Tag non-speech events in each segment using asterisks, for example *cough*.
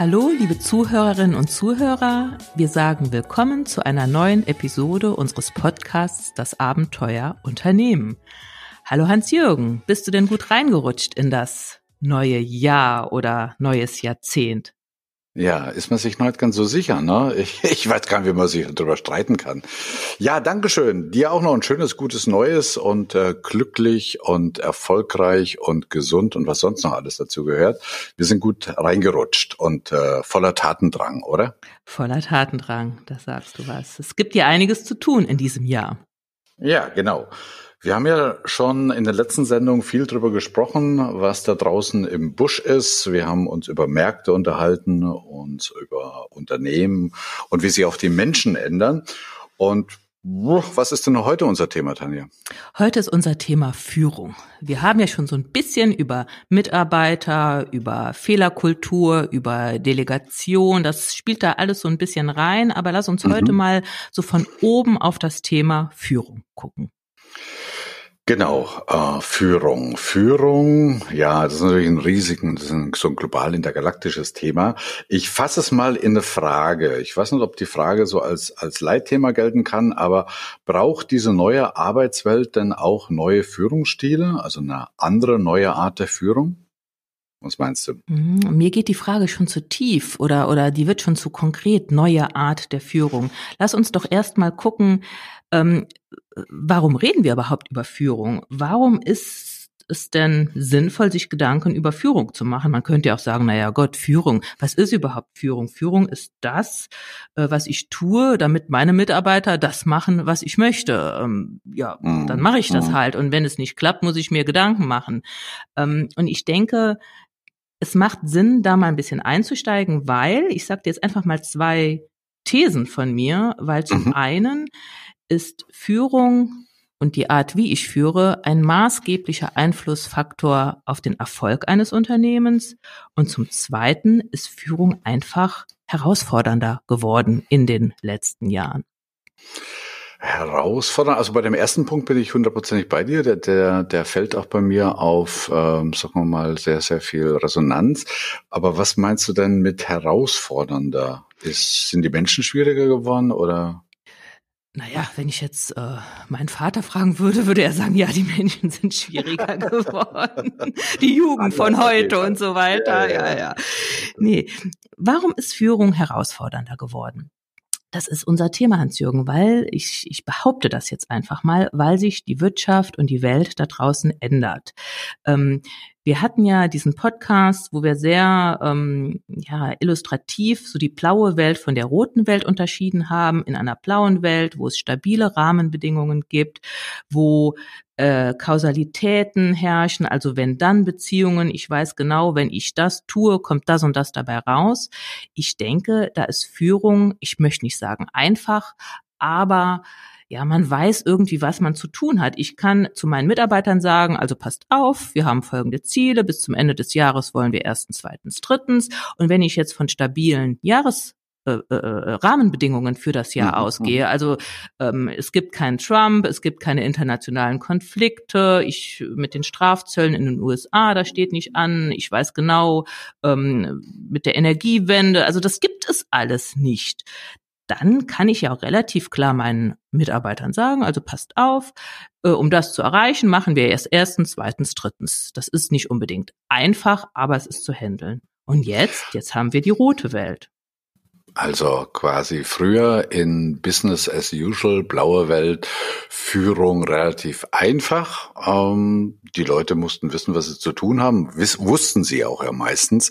Hallo, liebe Zuhörerinnen und Zuhörer. Wir sagen willkommen zu einer neuen Episode unseres Podcasts Das Abenteuer Unternehmen. Hallo Hans-Jürgen, bist du denn gut reingerutscht in das neue Jahr oder neues Jahrzehnt? Ja, ist man sich noch nicht ganz so sicher, ne? Ich, *laughs* ich weiß gar nicht, wie man sich darüber streiten kann. Ja, Dankeschön. Dir auch noch ein schönes, gutes Neues und äh, glücklich und erfolgreich und gesund und was sonst noch alles dazu gehört. Wir sind gut reingerutscht und äh, voller Tatendrang, oder? Voller Tatendrang, da sagst du was. Es gibt ja einiges zu tun in diesem Jahr. Ja, genau. Wir haben ja schon in der letzten Sendung viel darüber gesprochen, was da draußen im Busch ist. Wir haben uns über Märkte unterhalten, uns über Unternehmen und wie sie auch die Menschen ändern. Und was ist denn heute unser Thema, Tanja? Heute ist unser Thema Führung. Wir haben ja schon so ein bisschen über Mitarbeiter, über Fehlerkultur, über Delegation, das spielt da alles so ein bisschen rein, aber lass uns mhm. heute mal so von oben auf das Thema Führung gucken. Genau, äh, Führung. Führung, ja, das ist natürlich ein riesigen, das ist ein, so ein global intergalaktisches Thema. Ich fasse es mal in eine Frage. Ich weiß nicht, ob die Frage so als, als Leitthema gelten kann, aber braucht diese neue Arbeitswelt denn auch neue Führungsstile, also eine andere neue Art der Führung? Was meinst du? Mhm, mir geht die Frage schon zu tief oder, oder die wird schon zu konkret, neue Art der Führung. Lass uns doch erst mal gucken, ähm, warum reden wir überhaupt über Führung? Warum ist es denn sinnvoll, sich Gedanken über Führung zu machen? Man könnte ja auch sagen, na ja, Gott, Führung. Was ist überhaupt Führung? Führung ist das, äh, was ich tue, damit meine Mitarbeiter das machen, was ich möchte. Ähm, ja, mhm. dann mache ich das mhm. halt. Und wenn es nicht klappt, muss ich mir Gedanken machen. Ähm, und ich denke, es macht Sinn, da mal ein bisschen einzusteigen, weil, ich sage dir jetzt einfach mal zwei Thesen von mir, weil zum mhm. einen ist Führung und die Art, wie ich führe, ein maßgeblicher Einflussfaktor auf den Erfolg eines Unternehmens. Und zum Zweiten ist Führung einfach herausfordernder geworden in den letzten Jahren. Herausfordernd. Also bei dem ersten Punkt bin ich hundertprozentig bei dir. Der, der, der fällt auch bei mir auf, ähm, sagen wir mal, sehr, sehr viel Resonanz. Aber was meinst du denn mit herausfordernder? Ist, sind die Menschen schwieriger geworden oder? Naja, wenn ich jetzt äh, meinen Vater fragen würde, würde er sagen, ja, die Menschen sind schwieriger *laughs* geworden. die Jugend von heute und so weiter. Ja, ja, ja. Nee, warum ist Führung herausfordernder geworden? Das ist unser Thema, Hans-Jürgen, weil ich, ich behaupte das jetzt einfach mal, weil sich die Wirtschaft und die Welt da draußen ändert. Ähm, wir hatten ja diesen Podcast, wo wir sehr ähm, ja, illustrativ so die blaue Welt von der roten Welt unterschieden haben. In einer blauen Welt, wo es stabile Rahmenbedingungen gibt, wo äh, Kausalitäten herrschen, also wenn dann Beziehungen, ich weiß genau, wenn ich das tue, kommt das und das dabei raus. Ich denke, da ist Führung, ich möchte nicht sagen einfach, aber ja, man weiß irgendwie, was man zu tun hat. Ich kann zu meinen Mitarbeitern sagen, also passt auf, wir haben folgende Ziele, bis zum Ende des Jahres wollen wir erstens, zweitens, drittens. Und wenn ich jetzt von stabilen Jahres äh, äh, äh, Rahmenbedingungen für das Jahr mhm. ausgehe. Also ähm, es gibt keinen Trump, es gibt keine internationalen Konflikte. Ich mit den Strafzöllen in den USA, da steht nicht an. Ich weiß genau ähm, mit der Energiewende. Also das gibt es alles nicht dann kann ich ja auch relativ klar meinen Mitarbeitern sagen, also passt auf, äh, um das zu erreichen, machen wir erst erstens, zweitens, drittens. Das ist nicht unbedingt einfach, aber es ist zu handeln. Und jetzt, jetzt haben wir die rote Welt. Also quasi früher in Business as usual, blaue Welt, Führung relativ einfach. Ähm, die Leute mussten wissen, was sie zu tun haben. Wiss, wussten sie auch ja meistens,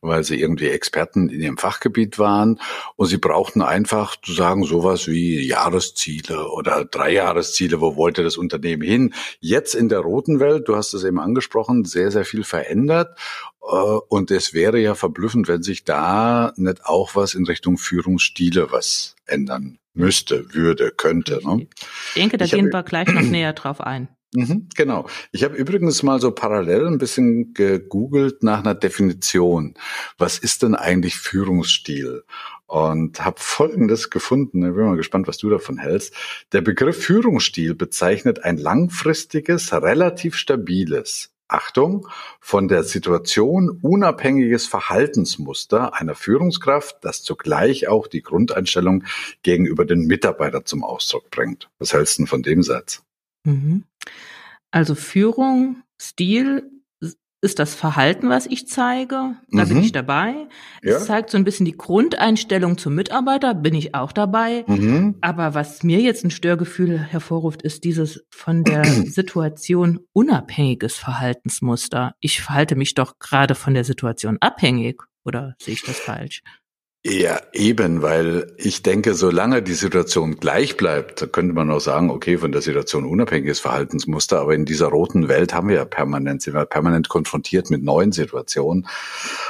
weil sie irgendwie Experten in ihrem Fachgebiet waren. Und sie brauchten einfach zu sagen, sowas wie Jahresziele oder Dreijahresziele. Wo wollte das Unternehmen hin? Jetzt in der roten Welt, du hast es eben angesprochen, sehr, sehr viel verändert. Äh, und es wäre ja verblüffend, wenn sich da nicht auch was in Richtung Führungsstile was ändern müsste, würde, könnte. Ne? Ich denke, da ich gehen wir gleich noch *clears throat* näher drauf ein. Mhm, genau. Ich habe übrigens mal so parallel ein bisschen gegoogelt nach einer Definition. Was ist denn eigentlich Führungsstil? Und habe Folgendes gefunden. Ich bin mal gespannt, was du davon hältst. Der Begriff Führungsstil bezeichnet ein langfristiges, relativ stabiles, Achtung, von der Situation unabhängiges Verhaltensmuster einer Führungskraft, das zugleich auch die Grundeinstellung gegenüber den Mitarbeitern zum Ausdruck bringt. Was hältst du von dem Satz? Mhm. Also Führung, Stil ist das Verhalten, was ich zeige. Da mhm. bin ich dabei. Ja. Es zeigt so ein bisschen die Grundeinstellung zum Mitarbeiter, bin ich auch dabei. Mhm. Aber was mir jetzt ein Störgefühl hervorruft, ist dieses von der *clears throat* Situation unabhängiges Verhaltensmuster. Ich verhalte mich doch gerade von der Situation abhängig. Oder sehe ich das falsch? Ja, eben, weil ich denke, solange die Situation gleich bleibt, könnte man auch sagen, okay, von der Situation unabhängiges Verhaltensmuster, aber in dieser roten Welt haben wir ja permanent, sind wir permanent konfrontiert mit neuen Situationen.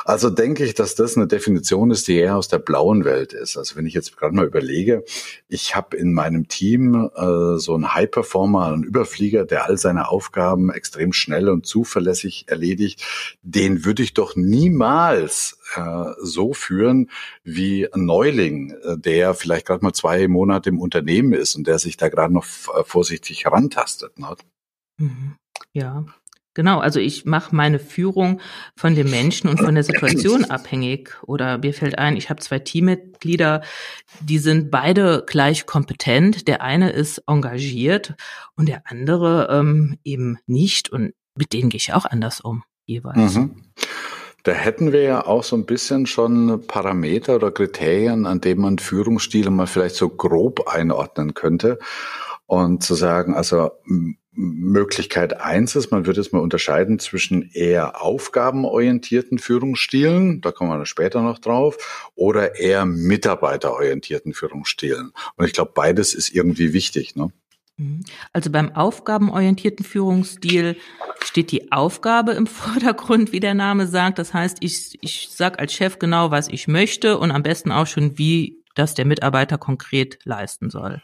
Also denke ich, dass das eine Definition ist, die eher aus der blauen Welt ist. Also wenn ich jetzt gerade mal überlege, ich habe in meinem Team äh, so einen High-Performer, einen Überflieger, der all seine Aufgaben extrem schnell und zuverlässig erledigt, den würde ich doch niemals äh, so führen wie ein Neuling, äh, der vielleicht gerade mal zwei Monate im Unternehmen ist und der sich da gerade noch äh, vorsichtig herantastet. Ne? Mhm. Ja, Genau, also ich mache meine Führung von dem Menschen und von der Situation *clears throat* abhängig. Oder mir fällt ein, ich habe zwei Teammitglieder, die sind beide gleich kompetent. Der eine ist engagiert und der andere ähm, eben nicht. Und mit denen gehe ich auch anders um, jeweils. Mhm. Da hätten wir ja auch so ein bisschen schon Parameter oder Kriterien, an denen man Führungsstile mal vielleicht so grob einordnen könnte. Und zu sagen, also Möglichkeit eins ist, man würde es mal unterscheiden zwischen eher aufgabenorientierten Führungsstilen, da kommen wir später noch drauf, oder eher mitarbeiterorientierten Führungsstilen. Und ich glaube, beides ist irgendwie wichtig. Ne? Mhm. Also beim aufgabenorientierten Führungsstil steht die Aufgabe im *laughs* Vordergrund, wie der Name sagt. Das heißt, ich, ich sage als Chef genau, was ich möchte und am besten auch schon, wie das der Mitarbeiter konkret leisten soll.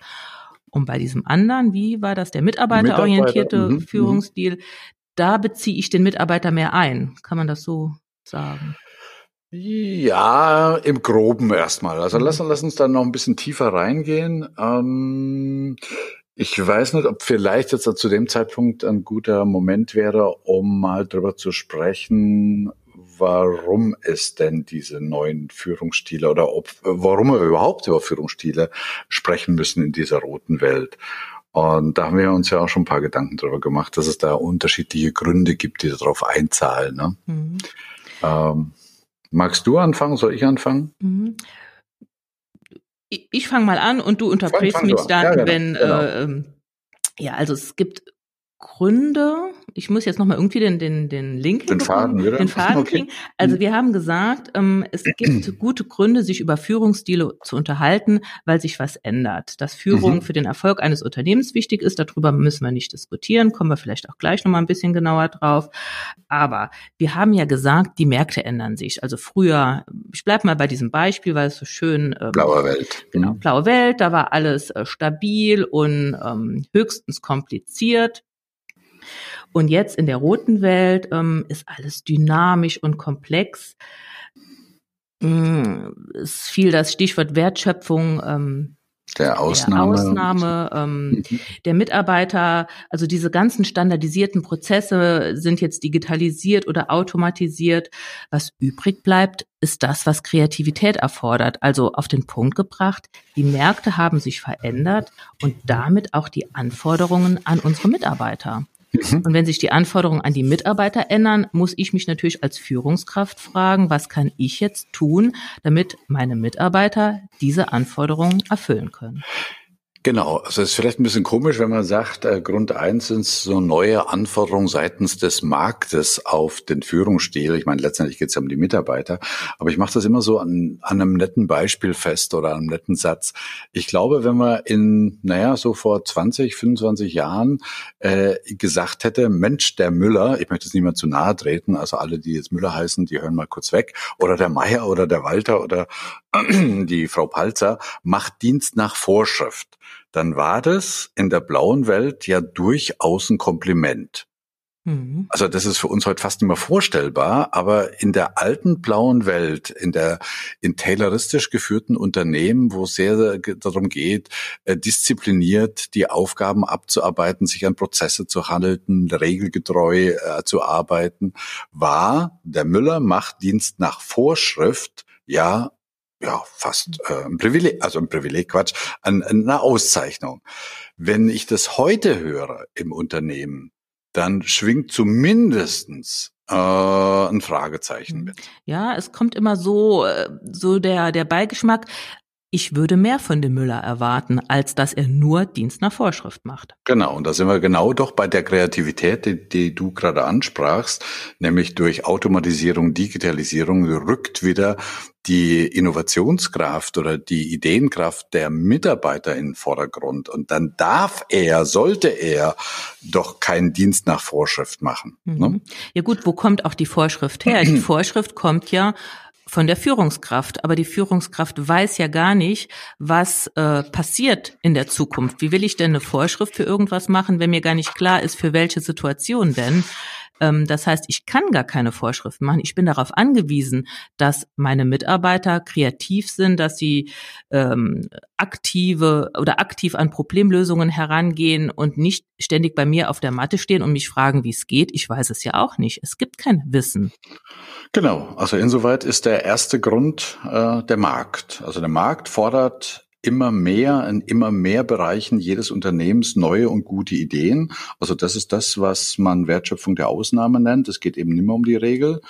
Und bei diesem anderen, wie war das der mitarbeiterorientierte Mitarbeiter, mhm, mhm. Führungsstil, da beziehe ich den Mitarbeiter mehr ein. Kann man das so sagen? Ja, im Groben erstmal. Also lass, lass uns dann noch ein bisschen tiefer reingehen. Ähm, ich weiß nicht, ob vielleicht jetzt zu dem Zeitpunkt ein guter Moment wäre, um mal drüber zu sprechen, warum es denn diese neuen Führungsstile oder ob, warum wir überhaupt über Führungsstile sprechen müssen in dieser roten Welt. Und da haben wir uns ja auch schon ein paar Gedanken drüber gemacht, dass es da unterschiedliche Gründe gibt, die darauf einzahlen. Ne? Mhm. Ähm, magst du anfangen? Soll ich anfangen? Mhm ich fange mal an und du unterbrichst mich dann, ja, genau, wenn genau. Äh, ähm, ja, also es gibt Gründe, ich muss jetzt nochmal irgendwie den, den, den Link den Faden, wieder? den Faden *laughs* okay. kriegen. Also wir haben gesagt, ähm, es gibt *clears throat* gute Gründe, sich über Führungsstile zu unterhalten, weil sich was ändert. Dass Führung mhm. für den Erfolg eines Unternehmens wichtig ist, darüber müssen wir nicht diskutieren, kommen wir vielleicht auch gleich nochmal ein bisschen genauer drauf. Aber wir haben ja gesagt, die Märkte ändern sich. Also früher, ich bleib mal bei diesem Beispiel, weil es so schön ähm, blaue Welt. Genau, mhm. blaue Welt, da war alles äh, stabil und ähm, höchstens kompliziert. Und jetzt in der roten Welt ähm, ist alles dynamisch und komplex. Mm, es fiel das Stichwort Wertschöpfung. Ähm, der Ausnahme. Der, Ausnahme ähm, *laughs* der Mitarbeiter, also diese ganzen standardisierten Prozesse sind jetzt digitalisiert oder automatisiert. Was übrig bleibt, ist das, was Kreativität erfordert. Also auf den Punkt gebracht, die Märkte haben sich verändert und damit auch die Anforderungen an unsere Mitarbeiter. Mhm. Und wenn sich die Anforderungen an die Mitarbeiter ändern, muss ich mich natürlich als Führungskraft fragen, was kann ich jetzt tun, damit meine Mitarbeiter diese Anforderungen erfüllen können. Genau, also es ist vielleicht ein bisschen komisch, wenn man sagt, äh, Grund eins sind so neue Anforderungen seitens des Marktes auf den Führungsstil. Ich meine, letztendlich geht es ja um die Mitarbeiter, aber ich mache das immer so an, an einem netten Beispiel fest oder einem netten Satz. Ich glaube, wenn man in, naja, so vor 20, 25 Jahren äh, gesagt hätte, Mensch, der Müller, ich möchte jetzt niemand zu nahe treten, also alle, die jetzt Müller heißen, die hören mal kurz weg, oder der Meier oder der Walter oder *clears throat* die Frau Palzer, macht Dienst nach Vorschrift dann war das in der blauen Welt ja durchaus ein Kompliment. Mhm. Also das ist für uns heute fast nicht mehr vorstellbar, aber in der alten blauen Welt, in der in tayloristisch geführten Unternehmen, wo es sehr darum geht, äh, diszipliniert die Aufgaben abzuarbeiten, sich an Prozesse zu halten, regelgetreu äh, zu arbeiten, war der Müller macht Dienst nach Vorschrift ja ja, fast äh, ein Privileg, also ein Privileg, Quatsch, an, eine Auszeichnung. Wenn ich das heute höre im Unternehmen, dann schwingt zumindestens äh, ein Fragezeichen mhm. mit. Ja, es kommt immer so, äh, so der, der Beigeschmack. Ich würde mehr von dem Müller erwarten, als dass er nur Dienst nach Vorschrift macht. Genau, und da sind wir genau doch bei der Kreativität, die, die du gerade ansprachst, nämlich durch Automatisierung, Digitalisierung rückt wieder die Innovationskraft oder die Ideenkraft der Mitarbeiter in den Vordergrund. Und dann darf er, sollte er doch keinen Dienst nach Vorschrift machen. Mhm. Ne? Ja gut, wo kommt auch die Vorschrift her? Die *clears throat* Vorschrift kommt ja von der Führungskraft. Aber die Führungskraft weiß ja gar nicht, was äh, passiert in der Zukunft. Wie will ich denn eine Vorschrift für irgendwas machen, wenn mir gar nicht klar ist, für welche Situation denn? Ähm, das heißt, ich kann gar keine Vorschriften machen. Ich bin darauf angewiesen, dass meine Mitarbeiter kreativ sind, dass sie ähm, aktive oder aktiv an Problemlösungen herangehen und nicht ständig bei mir auf der Matte stehen und mich fragen, wie es geht. Ich weiß es ja auch nicht. Es gibt kein Wissen. Genau, also insoweit ist der erste Grund äh, der Markt. Also der Markt fordert immer mehr in immer mehr Bereichen jedes Unternehmens neue und gute Ideen. Also das ist das, was man Wertschöpfung der Ausnahme nennt. Es geht eben nicht mehr um die Regel.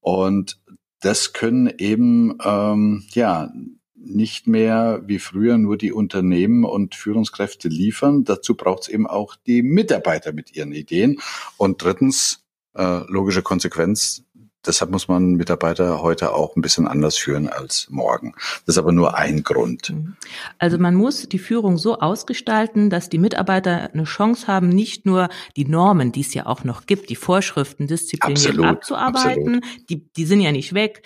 Und das können eben ähm, ja nicht mehr wie früher nur die Unternehmen und Führungskräfte liefern. Dazu braucht es eben auch die Mitarbeiter mit ihren Ideen. Und drittens, äh, logische Konsequenz, deshalb muss man Mitarbeiter heute auch ein bisschen anders führen als morgen. Das ist aber nur ein Grund. Mhm. Also man muss die Führung so ausgestalten, dass die Mitarbeiter eine Chance haben, nicht nur die Normen, die es ja auch noch gibt, die Vorschriften diszipliniert abzuarbeiten. Absolut. Die, die sind ja nicht weg.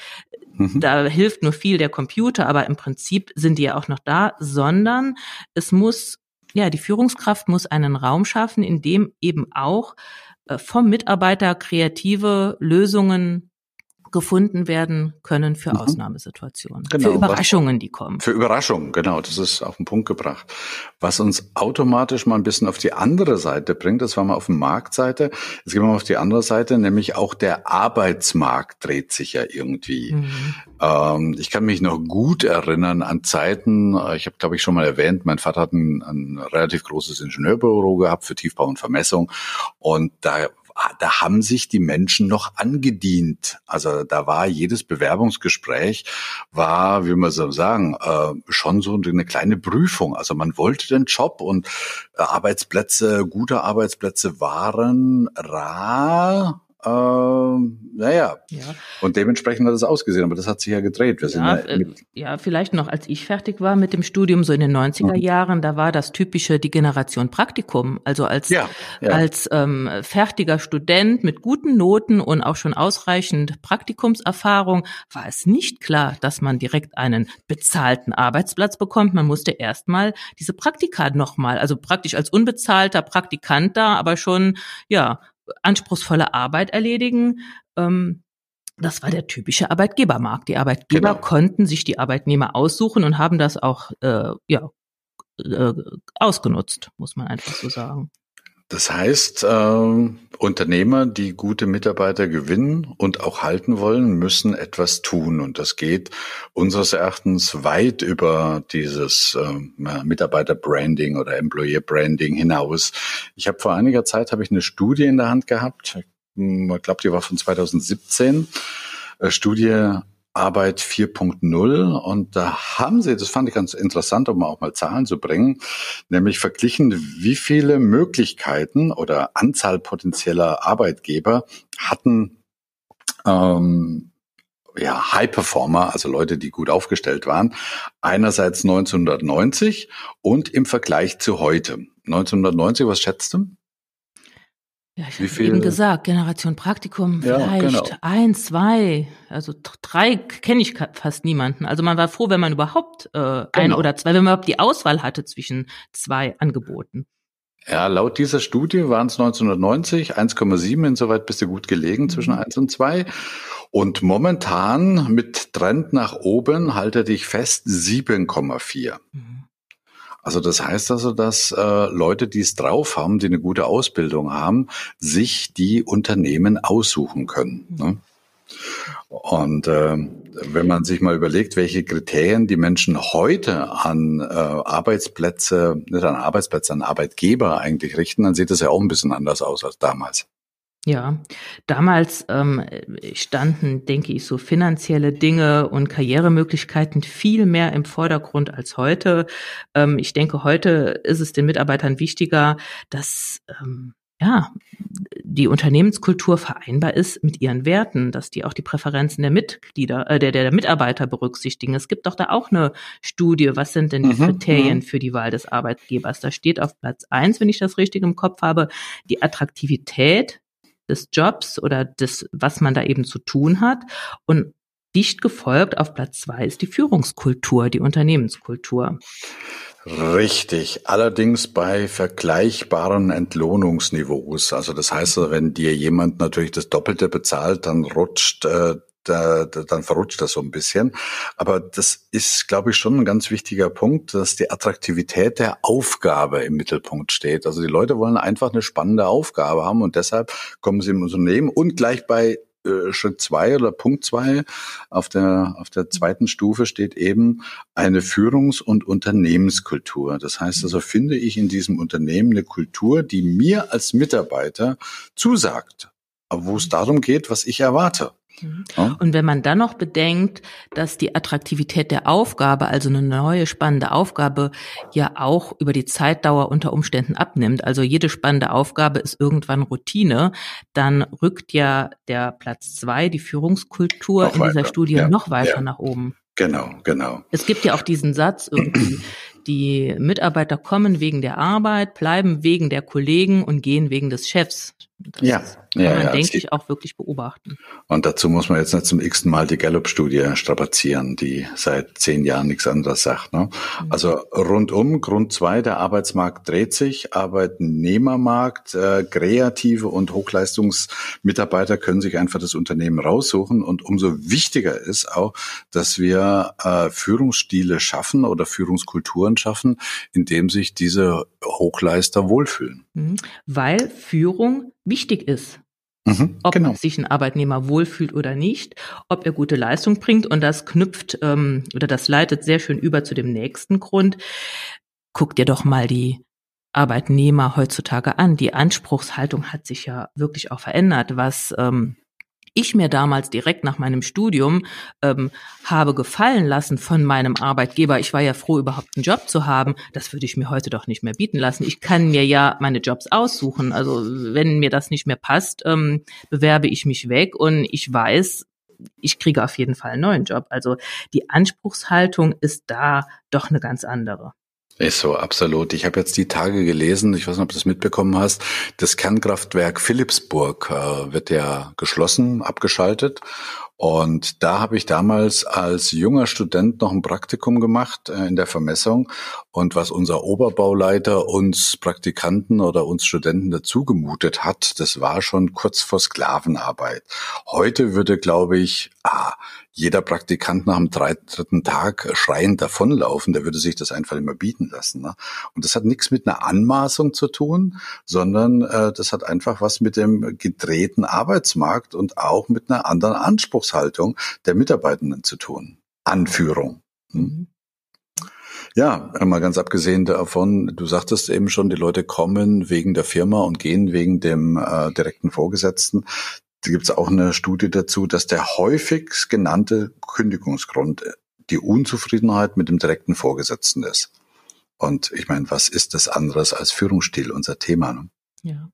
Mhm. Da hilft nur viel der Computer, aber im Prinzip sind die ja auch noch da, sondern es muss, ja, die Führungskraft muss einen Raum schaffen, in dem eben auch vom Mitarbeiter kreative Lösungen gefunden werden können für mhm. Ausnahmesituationen, genau, für Überraschungen, was, die kommen. Für Überraschungen, genau, das ist auf den Punkt gebracht. Was uns automatisch mal ein bisschen auf die andere Seite bringt, das war mal auf der Marktseite, jetzt gehen wir mal auf die andere Seite, nämlich auch der Arbeitsmarkt dreht sich ja irgendwie. Mhm. Ähm, ich kann mich noch gut erinnern an Zeiten, äh, ich habe glaube ich schon mal erwähnt, mein Vater hat ein, ein relativ großes Ingenieurbüro gehabt für Tiefbau und Vermessung und da da haben sich die Menschen noch angedient. Also da war jedes Bewerbungsgespräch, war, wie man so sagen, äh, schon so eine kleine Prüfung. Also man wollte den Job und äh, Arbeitsplätze, gute Arbeitsplätze waren rar ähm, naja, ja. und dementsprechend hat es ausgesehen, aber das hat sich ja gedreht. Wir ja, ja, äh, ja, vielleicht noch, als ich fertig war mit dem Studium, so in den 90er mhm. Jahren, da war das typische die Generation Praktikum. Also als, ja, als ähm, fertiger Student mit guten Noten und auch schon ausreichend Praktikumserfahrung war es nicht klar, dass man direkt einen bezahlten Arbeitsplatz bekommt. Man musste erstmal diese Praktika nochmal, also praktisch als unbezahlter Praktikant da, aber schon, ja, anspruchsvolle Arbeit erledigen. Ähm, das war der typische Arbeitgebermarkt. Die Arbeitgeber genau. konnten sich die Arbeitnehmer aussuchen und haben das auch äh, ja, äh, ausgenutzt, muss man einfach so sagen. Das heißt, äh, Unternehmer, die gute Mitarbeiter gewinnen und auch halten wollen, müssen etwas tun. Und das geht unseres Erachtens weit über dieses äh, Mitarbeiter-Branding oder Employer-Branding hinaus. Ich habe vor einiger Zeit habe ich eine Studie in der Hand gehabt. Ich glaube, die war von 2017. Äh, Studie Arbeit 4.0 und da haben sie, das fand ich ganz interessant, um auch mal Zahlen zu bringen, nämlich verglichen, wie viele Möglichkeiten oder Anzahl potenzieller Arbeitgeber hatten ähm, ja, High Performer, also Leute, die gut aufgestellt waren, einerseits 1990 und im Vergleich zu heute. 1990, was schätzt du? Ja, ich habe eben gesagt, Generation Praktikum, ja, vielleicht genau. ein, zwei, also drei kenne ich fast niemanden. Also man war froh, wenn man überhaupt äh, genau. ein oder zwei, wenn man überhaupt die Auswahl hatte zwischen zwei Angeboten. Ja, laut dieser Studie waren es 1990 1,7, insoweit bist du gut gelegen mhm. zwischen 1 und 2. Und momentan mit Trend nach oben halte dich fest 7,4. Mhm. Also das heißt also, dass äh, Leute, die es drauf haben, die eine gute Ausbildung haben, sich die Unternehmen aussuchen können. Ne? Und äh, wenn man sich mal überlegt, welche Kriterien die Menschen heute an äh, Arbeitsplätze, nicht an Arbeitsplätze, an Arbeitgeber eigentlich richten, dann sieht das ja auch ein bisschen anders aus als damals. Ja, damals ähm, standen, denke ich, so finanzielle Dinge und Karrieremöglichkeiten viel mehr im Vordergrund als heute. Ähm, ich denke, heute ist es den Mitarbeitern wichtiger, dass ähm, ja, die Unternehmenskultur vereinbar ist mit ihren Werten, dass die auch die Präferenzen der Mitglieder, äh, der, der Mitarbeiter berücksichtigen. Es gibt doch da auch eine Studie, was sind denn die mhm, Kriterien mhm. für die Wahl des Arbeitgebers? Da steht auf Platz eins, wenn ich das richtig im Kopf habe, die Attraktivität des Jobs oder des, was man da eben zu tun hat. Und dicht gefolgt auf Platz zwei ist die Führungskultur, die Unternehmenskultur. Richtig, allerdings bei vergleichbaren Entlohnungsniveaus. Also das heißt, wenn dir jemand natürlich das Doppelte bezahlt, dann rutscht äh, da, da, dann verrutscht das so ein bisschen. Aber das ist, glaube ich, schon ein ganz wichtiger Punkt, dass die Attraktivität der Aufgabe im Mittelpunkt steht. Also die Leute wollen einfach eine spannende Aufgabe haben und deshalb kommen sie im Unternehmen und gleich bei äh, Schritt zwei oder Punkt zwei auf der, auf der zweiten Stufe steht eben eine Führungs- und Unternehmenskultur. Das heißt also, finde ich in diesem Unternehmen eine Kultur, die mir als Mitarbeiter zusagt, wo es darum geht, was ich erwarte. Und wenn man dann noch bedenkt, dass die Attraktivität der Aufgabe, also eine neue spannende Aufgabe, ja auch über die Zeitdauer unter Umständen abnimmt, also jede spannende Aufgabe ist irgendwann Routine, dann rückt ja der Platz zwei, die Führungskultur noch in weiter. dieser Studie ja. noch weiter ja. nach oben. Genau, genau. Es gibt ja auch diesen Satz irgendwie, die Mitarbeiter kommen wegen der Arbeit, bleiben wegen der Kollegen und gehen wegen des Chefs. Das ja, kann ja, man, ja, denke ich, auch wirklich beobachten. Und dazu muss man jetzt nicht zum x Mal die Gallup-Studie strapazieren, die seit zehn Jahren nichts anderes sagt. Ne? Mhm. Also rundum, Grund zwei, der Arbeitsmarkt dreht sich, Arbeitnehmermarkt, äh, kreative und Hochleistungsmitarbeiter können sich einfach das Unternehmen raussuchen. Und umso wichtiger ist auch, dass wir äh, Führungsstile schaffen oder Führungskulturen schaffen, in dem sich diese Hochleister wohlfühlen. Mhm. Weil Führung wichtig ist. Mhm, ob genau. sich ein Arbeitnehmer wohlfühlt oder nicht, ob er gute Leistung bringt. Und das knüpft ähm, oder das leitet sehr schön über zu dem nächsten Grund. Guck dir doch mal die Arbeitnehmer heutzutage an. Die Anspruchshaltung hat sich ja wirklich auch verändert, was ähm, ich mir damals direkt nach meinem Studium ähm, habe gefallen lassen von meinem Arbeitgeber. Ich war ja froh, überhaupt einen Job zu haben. Das würde ich mir heute doch nicht mehr bieten lassen. Ich kann mir ja meine Jobs aussuchen. Also wenn mir das nicht mehr passt, ähm, bewerbe ich mich weg und ich weiß, ich kriege auf jeden Fall einen neuen Job. Also die Anspruchshaltung ist da doch eine ganz andere. Ist so, absolut. Ich habe jetzt die Tage gelesen, ich weiß nicht, ob du das mitbekommen hast, das Kernkraftwerk Philipsburg äh, wird ja geschlossen, abgeschaltet. Und da habe ich damals als junger Student noch ein Praktikum gemacht äh, in der Vermessung. Und was unser Oberbauleiter uns Praktikanten oder uns Studenten dazugemutet hat, das war schon kurz vor Sklavenarbeit. Heute würde, glaube ich, ah, jeder Praktikant nach dem dritten Tag schreiend davonlaufen, der würde sich das einfach immer bieten lassen. Ne? Und das hat nichts mit einer Anmaßung zu tun, sondern äh, das hat einfach was mit dem gedrehten Arbeitsmarkt und auch mit einer anderen Anspruchshaltung der Mitarbeitenden zu tun. Anführung. Hm? Ja, mal ganz abgesehen davon, du sagtest eben schon, die Leute kommen wegen der Firma und gehen wegen dem äh, direkten Vorgesetzten. Da gibt es auch eine Studie dazu, dass der häufigst genannte Kündigungsgrund die Unzufriedenheit mit dem direkten Vorgesetzten ist. Und ich meine, was ist das anderes als Führungsstil, unser Thema? Ne? Ja.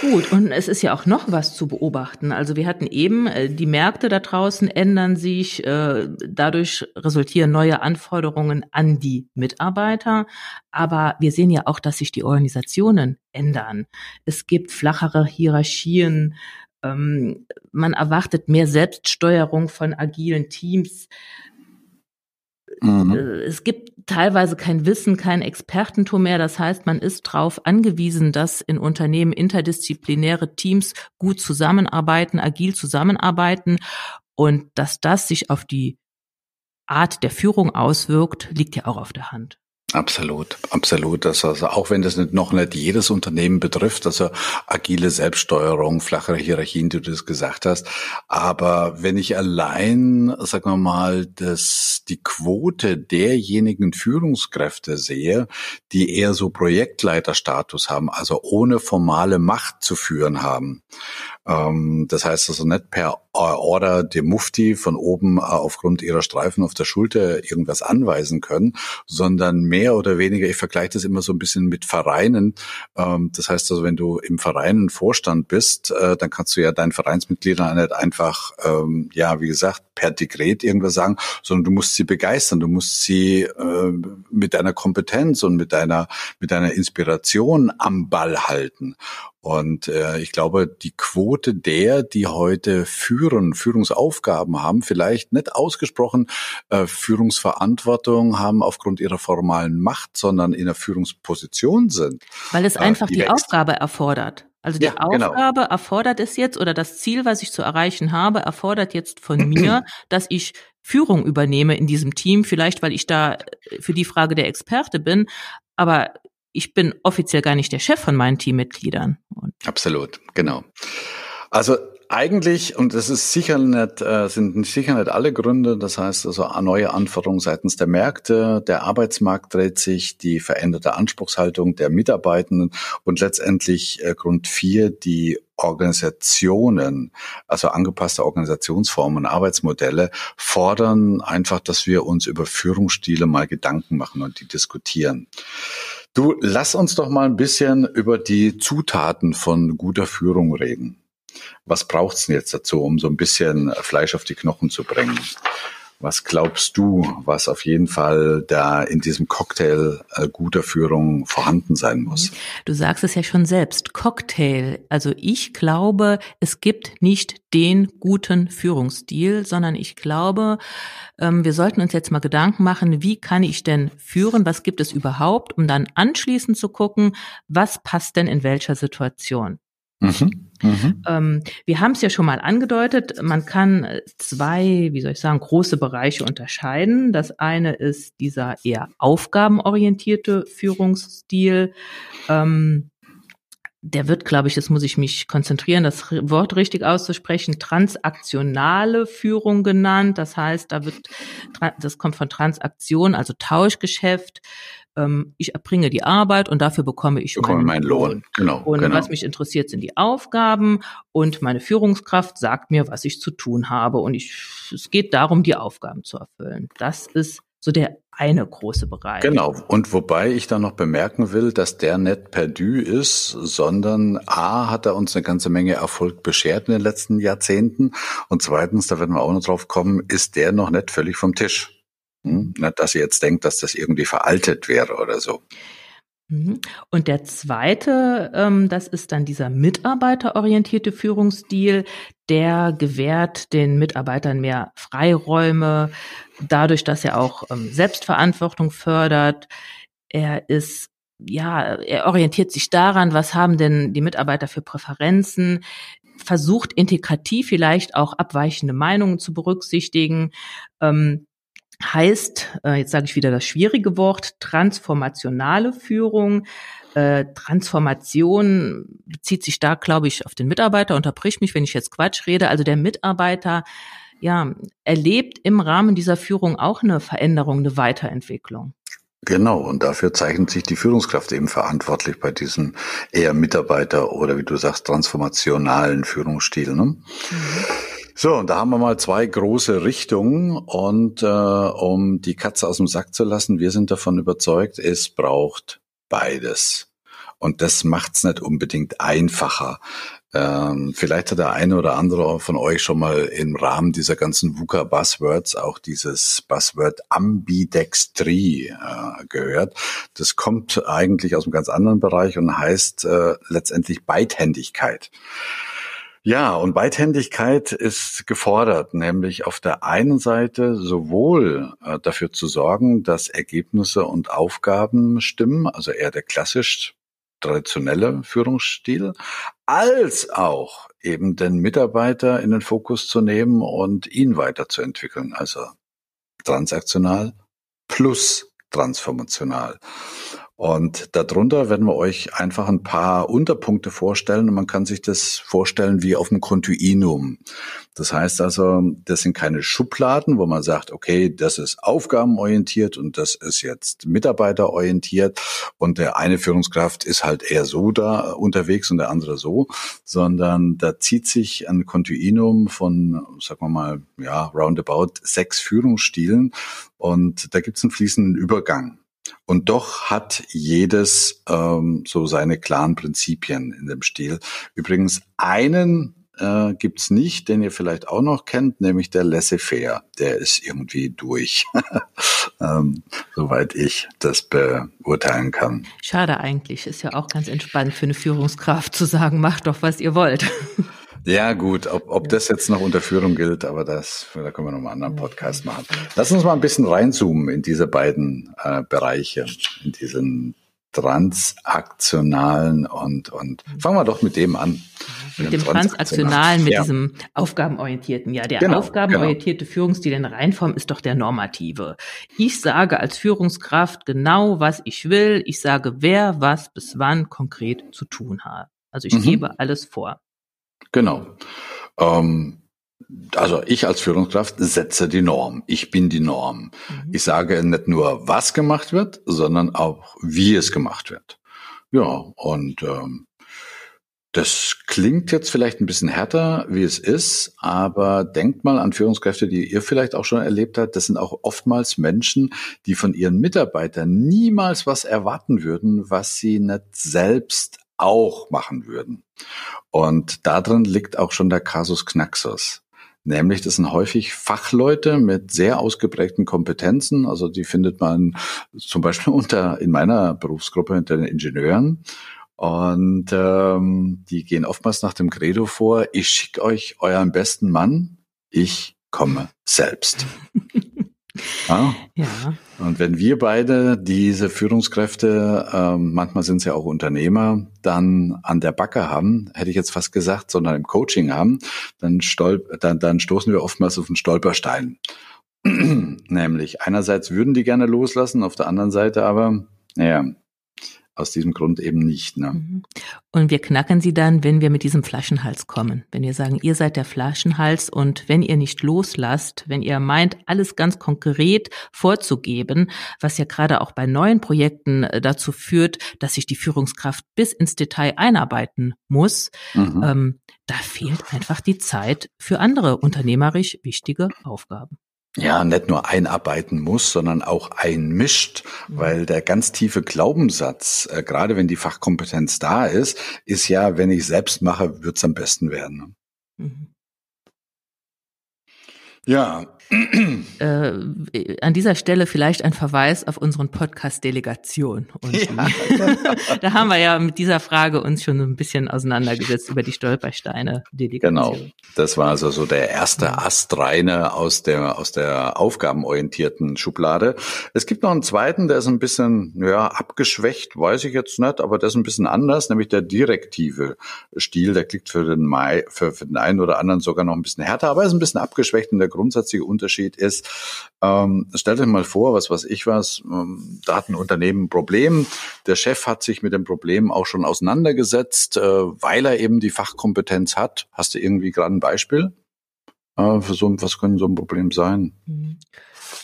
Gut, und es ist ja auch noch was zu beobachten. Also wir hatten eben, äh, die Märkte da draußen ändern sich, äh, dadurch resultieren neue Anforderungen an die Mitarbeiter. Aber wir sehen ja auch, dass sich die Organisationen ändern. Es gibt flachere Hierarchien, ähm, man erwartet mehr Selbststeuerung von agilen Teams mhm. Äh, es gibt teilweise kein Wissen, kein Expertentum mehr. Das heißt, man ist darauf angewiesen, dass in Unternehmen interdisziplinäre Teams gut zusammenarbeiten, agil zusammenarbeiten und dass das sich auf die Art der Führung auswirkt, liegt ja auch auf der Hand. Absolut, absolut. Das also auch wenn das nicht, noch nicht jedes Unternehmen betrifft, also agile Selbststeuerung, flachere Hierarchien, du das gesagt hast. Aber wenn ich allein, sagen wir mal, das, die Quote derjenigen Führungskräfte sehe, die eher so Projektleiterstatus haben, also ohne formale Macht zu führen haben, das heißt also nicht per Order dem Mufti von oben äh, aufgrund ihrer Streifen auf der Schulter irgendwas anweisen können, sondern mehr oder weniger, ich vergleiche das immer so ein bisschen mit Vereinen. Ähm, das heißt also, wenn du im Verein Vorstand bist, äh, dann kannst du ja deinen Vereinsmitgliedern nicht einfach, ähm, ja, wie gesagt, per Dekret irgendwas sagen, sondern du musst sie begeistern, du musst sie äh, mit deiner Kompetenz und mit deiner, mit deiner Inspiration am Ball halten. Und äh, ich glaube, die Quote der, die heute führen, Führungsaufgaben haben, vielleicht nicht ausgesprochen äh, Führungsverantwortung haben aufgrund ihrer formalen Macht, sondern in der Führungsposition sind. Weil es äh, einfach die, die Aufgabe erfordert. Also die ja, genau. Aufgabe genau. erfordert es jetzt oder das Ziel, was ich zu erreichen habe, erfordert jetzt von mir, *clears throat* dass ich Führung übernehme in diesem Team, vielleicht weil ich da für die Frage der Experte bin, aber ich bin offiziell gar nicht der Chef von meinen Teammitgliedern. Absolut, genau. Also eigentlich, und das ist sicher nicht, äh, sind sicher nicht alle Gründe, das heißt also neue Anforderungen seitens der Märkte, der Arbeitsmarkt dreht sich, die veränderte Anspruchshaltung der Mitarbeitenden und letztendlich äh, Grund vier, die Organisationen, also angepasste Organisationsformen und Arbeitsmodelle fordern einfach, dass wir uns über Führungsstile mal Gedanken machen und die diskutieren. Du, lass uns doch mal ein bisschen über die Zutaten von guter Führung reden. Was braucht's denn jetzt dazu, um so ein bisschen Fleisch auf die Knochen zu bringen? Was glaubst du, was auf jeden Fall da in diesem Cocktail äh, guter Führung vorhanden sein muss? Du sagst es ja schon selbst, Cocktail. Also ich glaube, es gibt nicht den guten Führungsstil, sondern ich glaube, ähm, wir sollten uns jetzt mal Gedanken machen, wie kann ich denn führen, was gibt es überhaupt, um dann anschließend zu gucken, was passt denn in welcher Situation. Mhm. Mhm. Ähm, wir haben es ja schon mal angedeutet, man kann zwei, wie soll ich sagen, große Bereiche unterscheiden. Das eine ist dieser eher aufgabenorientierte Führungsstil. Ähm, der wird, glaube ich, das muss ich mich konzentrieren, das Wort richtig auszusprechen, transaktionale Führung genannt. Das heißt, da wird, das kommt von Transaktion, also Tauschgeschäft ähm, ich erbringe die Arbeit und dafür bekomme ich bekomme meinen, meinen Lohn. Lohn. Genau. Und genau. was mich interessiert, sind die Aufgaben und meine Führungskraft sagt mir, was ich zu tun habe. Und ich, es geht darum, die Aufgaben zu erfüllen. Das ist so der eine große Bereich. Genau. Und wobei ich da noch bemerken will, dass der nicht perdu ist, sondern A hat er uns eine ganze Menge Erfolg beschert in den letzten Jahrzehnten. Und zweitens, da werden wir auch noch drauf kommen, ist der noch nicht völlig vom Tisch. Hm? Nicht, dass ihr jetzt denkt, dass das irgendwie veraltet wäre oder so. Mhm. Und der zweite, ähm, das ist dann dieser mitarbeiterorientierte Führungsstil, der gewährt den Mitarbeitern mehr Freiräume, dadurch, dass er auch ähm, Selbstverantwortung fördert. Er ist ja, er orientiert sich daran, was haben denn die Mitarbeiter für Präferenzen, versucht integrativ vielleicht auch abweichende Meinungen zu berücksichtigen, ähm, heißt, äh, jetzt sage ich wieder das schwierige Wort, transformationale Führung. Äh, Transformation bezieht sich da, glaube ich, auf den Mitarbeiter. Unterbrich mich, wenn ich jetzt Quatsch rede. Also der Mitarbeiter ja, erlebt im Rahmen dieser Führung auch eine Veränderung, eine Weiterentwicklung. Genau, und dafür zeichnet sich die Führungskraft eben verantwortlich bei diesem eher Mitarbeiter oder wie du sagst, transformationalen Führungsstil. Ne? Mhm. So, und da haben wir mal zwei große Richtungen und äh, um die Katze aus dem Sack zu lassen, wir sind davon überzeugt, es braucht beides. Und das macht's nicht unbedingt einfacher. Ähm, vielleicht hat der eine oder andere von euch schon mal im Rahmen dieser ganzen VUCA-Buzzwords auch dieses Buzzword Ambidextrie äh, gehört. Das kommt eigentlich aus einem ganz anderen Bereich und heißt äh, letztendlich Beidhändigkeit. Ja, und Beidhändigkeit ist gefordert, nämlich auf der einen Seite sowohl äh, dafür zu sorgen, dass Ergebnisse und Aufgaben stimmen, also eher der klassisch traditionelle Führungsstil, als auch eben den Mitarbeiter in den Fokus zu nehmen und ihn weiterzuentwickeln, also transaktional plus transformational. Und darunter werden wir euch einfach ein paar Unterpunkte vorstellen und man kann sich das vorstellen wie auf einem Kontinuum. Das heißt also, das sind keine Schubladen, wo man sagt, okay, das ist aufgabenorientiert und das ist jetzt mitarbeiterorientiert und der eine Führungskraft ist halt eher so da unterwegs und der andere so, sondern da zieht sich ein Kontinuum von, sagen wir mal, ja, roundabout sechs Führungsstilen und da gibt es einen fließenden Übergang. Und doch hat jedes ähm, so seine klaren Prinzipien in dem Stil. Übrigens einen äh, gibt's nicht, den ihr vielleicht auch noch kennt, nämlich der Laissez-faire. Der ist irgendwie durch, *laughs* ähm, soweit ich das beurteilen kann. Schade eigentlich. Ist ja auch ganz entspannt für eine Führungskraft zu sagen, macht doch, was ihr wollt. *laughs* Ja, gut, ob, ob das jetzt noch unter Führung gilt, aber das, da können wir noch mal einen anderen Podcast machen. Lass uns mal ein bisschen reinzoomen in diese beiden äh, Bereiche, in diesen transaktionalen und, und fangen wir doch mit dem an. Mit, dem transaktionalen, mit ja. diesem aufgabenorientierten. Ja, der genau, aufgabenorientierte genau. Führungsstil in Reinform ist doch der normative. Ich sage als Führungskraft genau, was ich will. Ich sage, wer was bis wann konkret zu tun hat. Also ich mhm. gebe alles vor. Genau. Ähm, also ich als Führungskraft setze die Norm. Ich bin die Norm. Mhm. Ich sage nicht nur, was gemacht wird, sondern auch, wie es gemacht wird. Ja, und ähm, das klingt jetzt vielleicht ein bisschen härter, wie es ist, aber denkt mal an Führungskräfte, die ihr vielleicht auch schon erlebt habt. Das sind auch oftmals Menschen, die von ihren Mitarbeitern niemals was erwarten würden, was sie nicht selbst auch machen würden. Und darin liegt auch schon der Kasus Knaxus. Nämlich, das sind häufig Fachleute mit sehr ausgeprägten Kompetenzen. Also die findet man zum Beispiel *laughs* unter in meiner Berufsgruppe unter den Ingenieuren. Und ähm, die gehen oftmals nach dem Credo vor, ich schicke euch euren besten Mann, ich komme selbst. *laughs* Ja. ja. Und wenn wir beide diese Führungskräfte, ähm, manchmal sind es ja auch Unternehmer, dann an der Backe haben, hätte ich jetzt fast gesagt, sondern im Coaching haben, dann, stolp dann, dann stoßen wir oftmals auf einen Stolperstein. *clears throat* Nämlich einerseits würden die gerne loslassen, auf der anderen Seite aber, naja, aus diesem Grund eben nicht. Ne? Mhm. Und wir knacken sie dann, wenn wir mit diesem Flaschenhals kommen. Wenn wir sagen, ihr seid der Flaschenhals und wenn ihr nicht loslasst, wenn ihr meint, alles ganz konkret vorzugeben, was ja gerade auch bei neuen Projekten äh, dazu führt, dass sich die Führungskraft bis ins Detail einarbeiten muss, mhm. ähm, da fehlt einfach die Zeit für andere unternehmerisch wichtige Aufgaben ja, nicht nur einarbeiten muss, sondern auch einmischt, mhm. weil der ganz tiefe Glaubenssatz, äh, gerade wenn die Fachkompetenz da ist, ist ja, wenn ich selbst mache, wird's am besten werden. Ne? Mhm. Ja, *clears throat* äh, an dieser Stelle vielleicht ein Verweis auf unseren Podcast Delegation. Ja. *laughs* da haben wir ja mit dieser Frage uns schon ein bisschen auseinandergesetzt über die Stolpersteine Delegation. Genau, das war also so der erste Astreine aus der aus der aufgabenorientierten Schublade. Es gibt noch einen zweiten, der ist ein bisschen ja abgeschwächt, weiß ich jetzt nicht, aber der ist ein bisschen anders, nämlich der direktive Stil. Der klingt für den Mai für, für den einen oder anderen sogar noch ein bisschen härter, aber er ist ein bisschen abgeschwächt und der grundsätzliche Unterschied ist, ähm, stellt euch mal vor, was weiß ich was, ähm, da hat ein Unternehmen ein Problem, der Chef hat sich mit dem Problem auch schon auseinandergesetzt, äh, weil er eben die Fachkompetenz hat. Hast du irgendwie gerade ein Beispiel? Äh, für so, was könnte so ein Problem sein? Mhm.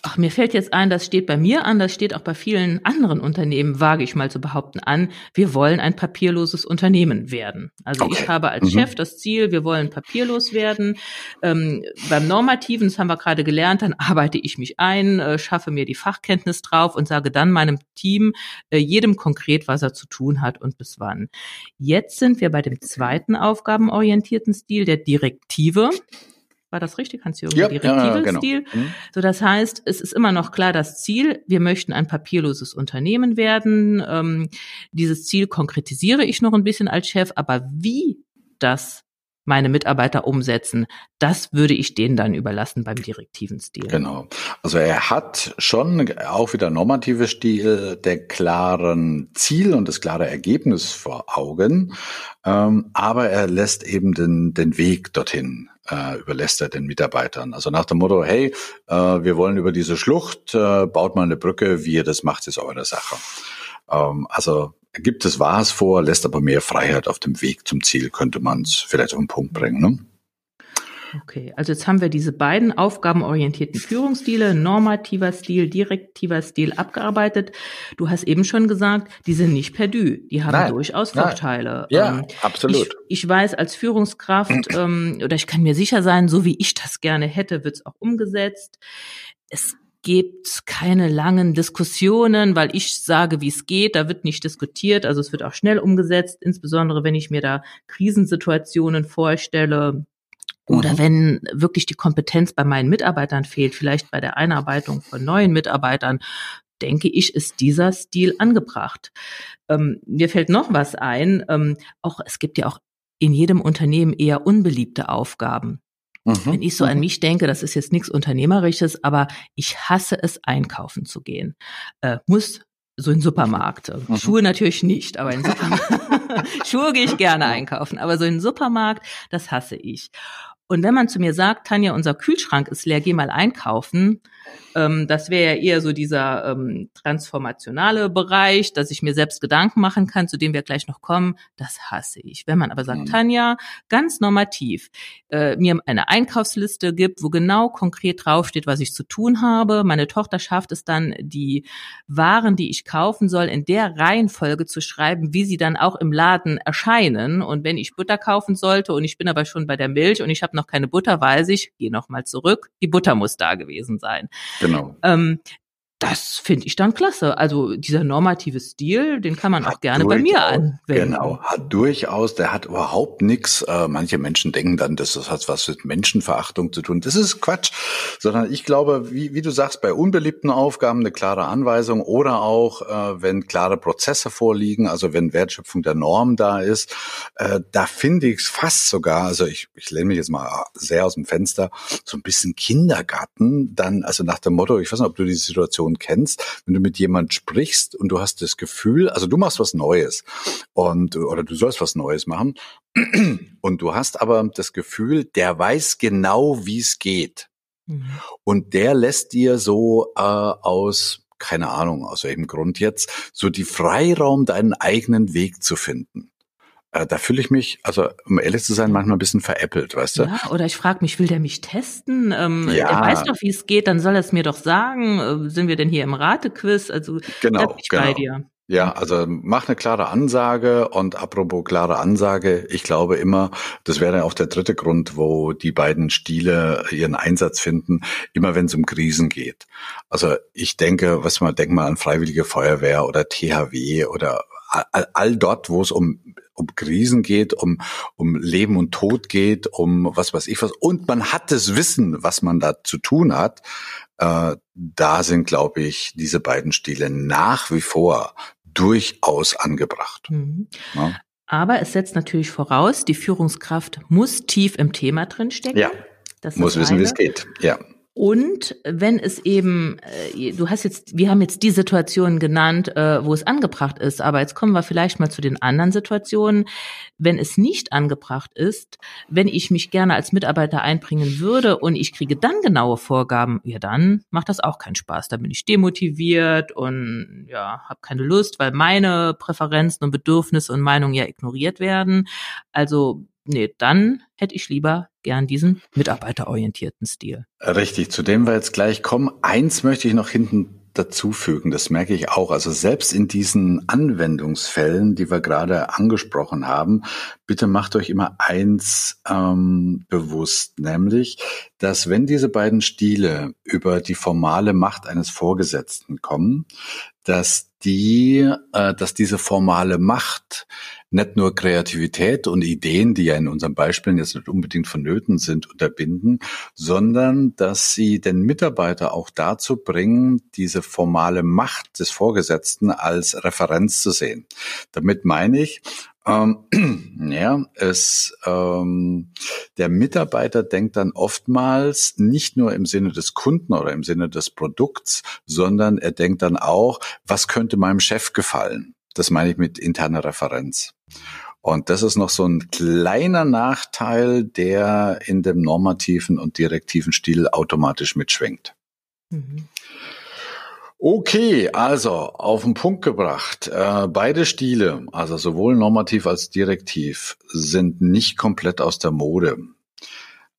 Ach, mir fällt jetzt ein, das steht bei mir an, das steht auch bei vielen anderen Unternehmen, wage ich mal zu behaupten, an. Wir wollen ein papierloses Unternehmen werden. Also okay. ich habe als mhm. Chef das Ziel, wir wollen papierlos werden. Ähm, beim Normativen, das haben wir gerade gelernt, dann arbeite ich mich ein, äh, schaffe mir die Fachkenntnis drauf und sage dann meinem Team, äh, jedem konkret, was er zu tun hat und bis wann. Jetzt sind wir bei dem zweiten aufgabenorientierten Stil, der Direktive. War das richtig, Hans-Jürgen? Ja, Direktive ja, genau. Mhm. So, das heißt, es ist immer noch klar das Ziel. Wir möchten ein papierloses Unternehmen werden. Ähm, dieses Ziel konkretisiere ich noch ein bisschen als Chef, aber wie das meine Mitarbeiter umsetzen. Das würde ich denen dann überlassen beim direktiven Stil. Genau. Also er hat schon auch wieder normative Stil der klaren Ziel und das klare Ergebnis vor Augen, ähm, aber er lässt eben den, den Weg dorthin äh, überlässt er den Mitarbeitern. Also nach dem Motto, hey, äh, wir wollen über diese Schlucht, äh, baut mal eine Brücke, wie ihr das macht, ist eure Sache. Ähm, also gibt es was vor, lässt aber mehr Freiheit auf dem Weg zum Ziel, könnte man es vielleicht auf den Punkt bringen. Ne? Okay, also jetzt haben wir diese beiden aufgabenorientierten Führungsstile, normativer Stil, direktiver Stil abgearbeitet. Du hast eben schon gesagt, die sind nicht perdu, die haben nein, durchaus nein. Vorteile. Ja, ähm, absolut. Ich, ich, weiß als Führungskraft, ähm, oder ich kann mir sicher sein, so wie ich das gerne hätte, wird es auch umgesetzt. Es gibt keine langen Diskussionen, weil ich sage, wie es geht. Da wird nicht diskutiert. Also es wird auch schnell umgesetzt, insbesondere wenn ich mir da Krisensituationen vorstelle. Oder mhm. wenn wirklich die Kompetenz bei meinen Mitarbeitern fehlt, vielleicht bei der Einarbeitung von neuen Mitarbeitern, denke ich, ist dieser Stil angebracht. Ähm, mir fällt noch was ein. Ähm, auch es gibt ja auch in jedem Unternehmen eher unbeliebte Aufgaben. Mhm. Wenn ich so an mhm. mich denke, das ist jetzt nichts Unternehmerisches, aber ich hasse es, einkaufen zu gehen. Äh, muss so in Supermarkt. Mhm. Schuhe natürlich nicht, aber in Supermarkt. *laughs* Schuhe gehe ich gerne einkaufen, aber so in Supermarkt, das hasse ich. Und wenn man zu mir sagt, Tanja, unser Kühlschrank ist leer, geh mal einkaufen, ähm, das wäre ja eher so dieser ähm, transformationale Bereich, dass ich mir selbst Gedanken machen kann, zu dem wir gleich noch kommen. Das hasse ich. Wenn man aber sagt, mhm. Tanja, ganz normativ, äh, mir eine Einkaufsliste gibt, wo genau konkret draufsteht, was ich zu tun habe. Meine Tochter schafft es dann, die Waren, die ich kaufen soll, in der Reihenfolge zu schreiben, wie sie dann auch im Laden erscheinen. Und wenn ich Butter kaufen sollte und ich bin aber schon bei der Milch und ich habe noch keine Butter, weiß ich, gehe nochmal zurück, die Butter muss da gewesen sein. Genau. Ähm, das finde ich dann klasse. Also dieser normative Stil, den kann man hat auch gerne bei mir anwenden. Genau, hat durchaus, der hat überhaupt nichts. Äh, manche Menschen denken dann, das hat was mit Menschenverachtung zu tun. Das ist Quatsch, sondern ich glaube, wie, wie du sagst, bei unbeliebten Aufgaben eine klare Anweisung oder auch, äh, wenn klare Prozesse vorliegen, also wenn Wertschöpfung der Norm da ist, äh, da finde ich es fast sogar, also ich, ich lehne mich jetzt mal sehr aus dem Fenster, so ein bisschen Kindergarten, dann, also nach dem Motto, ich weiß nicht, ob du die Situation Situation kennst, wenn du mit jemand sprichst und du hast das Gefühl, also du machst was Neues und oder du sollst was Neues machen *clears throat* und du hast aber das Gefühl, der weiß genau, wie es geht. Mhm. Und der lässt dir so äh, aus keine Ahnung, aus welchem Grund jetzt, so die Freiraum, deinen eigenen Weg zu finden. Äh, da fühle ich mich, also um ehrlich zu sein, manchmal ein bisschen veräppelt, weißt du? Ja, oder ich frage mich, will der mich testen? Ähm, ja. Er weiß doch, wie es geht, dann soll er es mir doch sagen. Äh, sind wir denn hier im Ratequiz? Also genau, bin ich genau. bei dir. Ja, also mach eine klare Ansage und apropos klare Ansage, ich glaube immer, das wäre auch der dritte Grund, wo die beiden Stile ihren Einsatz finden, immer wenn es um Krisen geht. Also ich denke, was man denkt mal an Freiwillige Feuerwehr oder THW oder all, all dort, wo es um um Krisen geht, um, um Leben und Tod geht, um was weiß ich was. Und man hat das Wissen, was man da zu tun hat. Äh, da sind, glaube ich, diese beiden Stile nach wie vor durchaus angebracht. Mhm. Ja. Aber es setzt natürlich voraus, die Führungskraft muss tief im Thema drinstecken. Ja. Das muss wissen, wie es geht. Ja. Und wenn es eben, äh, du hast jetzt, wir haben jetzt die Situation genannt, äh, wo es angebracht ist, aber jetzt kommen wir vielleicht mal zu den anderen Situationen. Wenn es nicht angebracht ist, wenn ich mich gerne als Mitarbeiter einbringen würde und ich kriege dann genaue Vorgaben, ja dann macht das auch keinen Spaß. Da bin ich demotiviert und ja, habe keine Lust, weil meine Präferenzen und Bedürfnisse und Meinungen ja ignoriert werden. Also nee, dann hätte ich lieber gern diesen mitarbeiterorientierten Stil. Richtig, zu dem wir jetzt gleich kommen. Eins möchte ich noch hinten dazufügen, das merke ich auch. Also selbst in diesen Anwendungsfällen, die wir gerade angesprochen haben, bitte macht euch immer eins ähm, bewusst, nämlich, dass wenn diese beiden Stile über die formale Macht eines Vorgesetzten kommen, dass die, äh, dass diese formale Macht nicht nur Kreativität und Ideen, die ja in unseren Beispielen jetzt nicht unbedingt vonnöten sind, unterbinden, sondern dass sie den Mitarbeiter auch dazu bringen, diese formale Macht des Vorgesetzten als Referenz zu sehen. Damit meine ich, Ähm, *clears throat* ja, es, ähm, der Mitarbeiter denkt dann oftmals nicht nur im Sinne des Kunden oder im Sinne des Produkts, sondern er denkt dann auch, was könnte meinem Chef gefallen? Das meine ich mit interner Referenz. Und das ist noch so ein kleiner Nachteil, der in dem normativen und direktiven Stil automatisch mitschwingt. Mhm. Okay, also auf den Punkt gebracht. Äh, beide Stile, also sowohl normativ als direktiv, sind nicht komplett aus der Mode.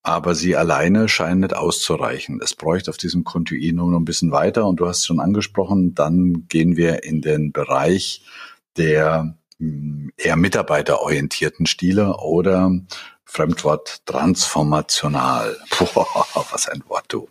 Aber sie alleine scheinen nicht auszureichen. Es bräuchte auf diesem Kontinuum noch ein bisschen weiter. Und du hast es schon angesprochen, dann gehen wir in den Bereich der hm, eher mitarbeiterorientierten Stile oder Fremdwort transformational. *laughs* Boah, was ein Wort, du.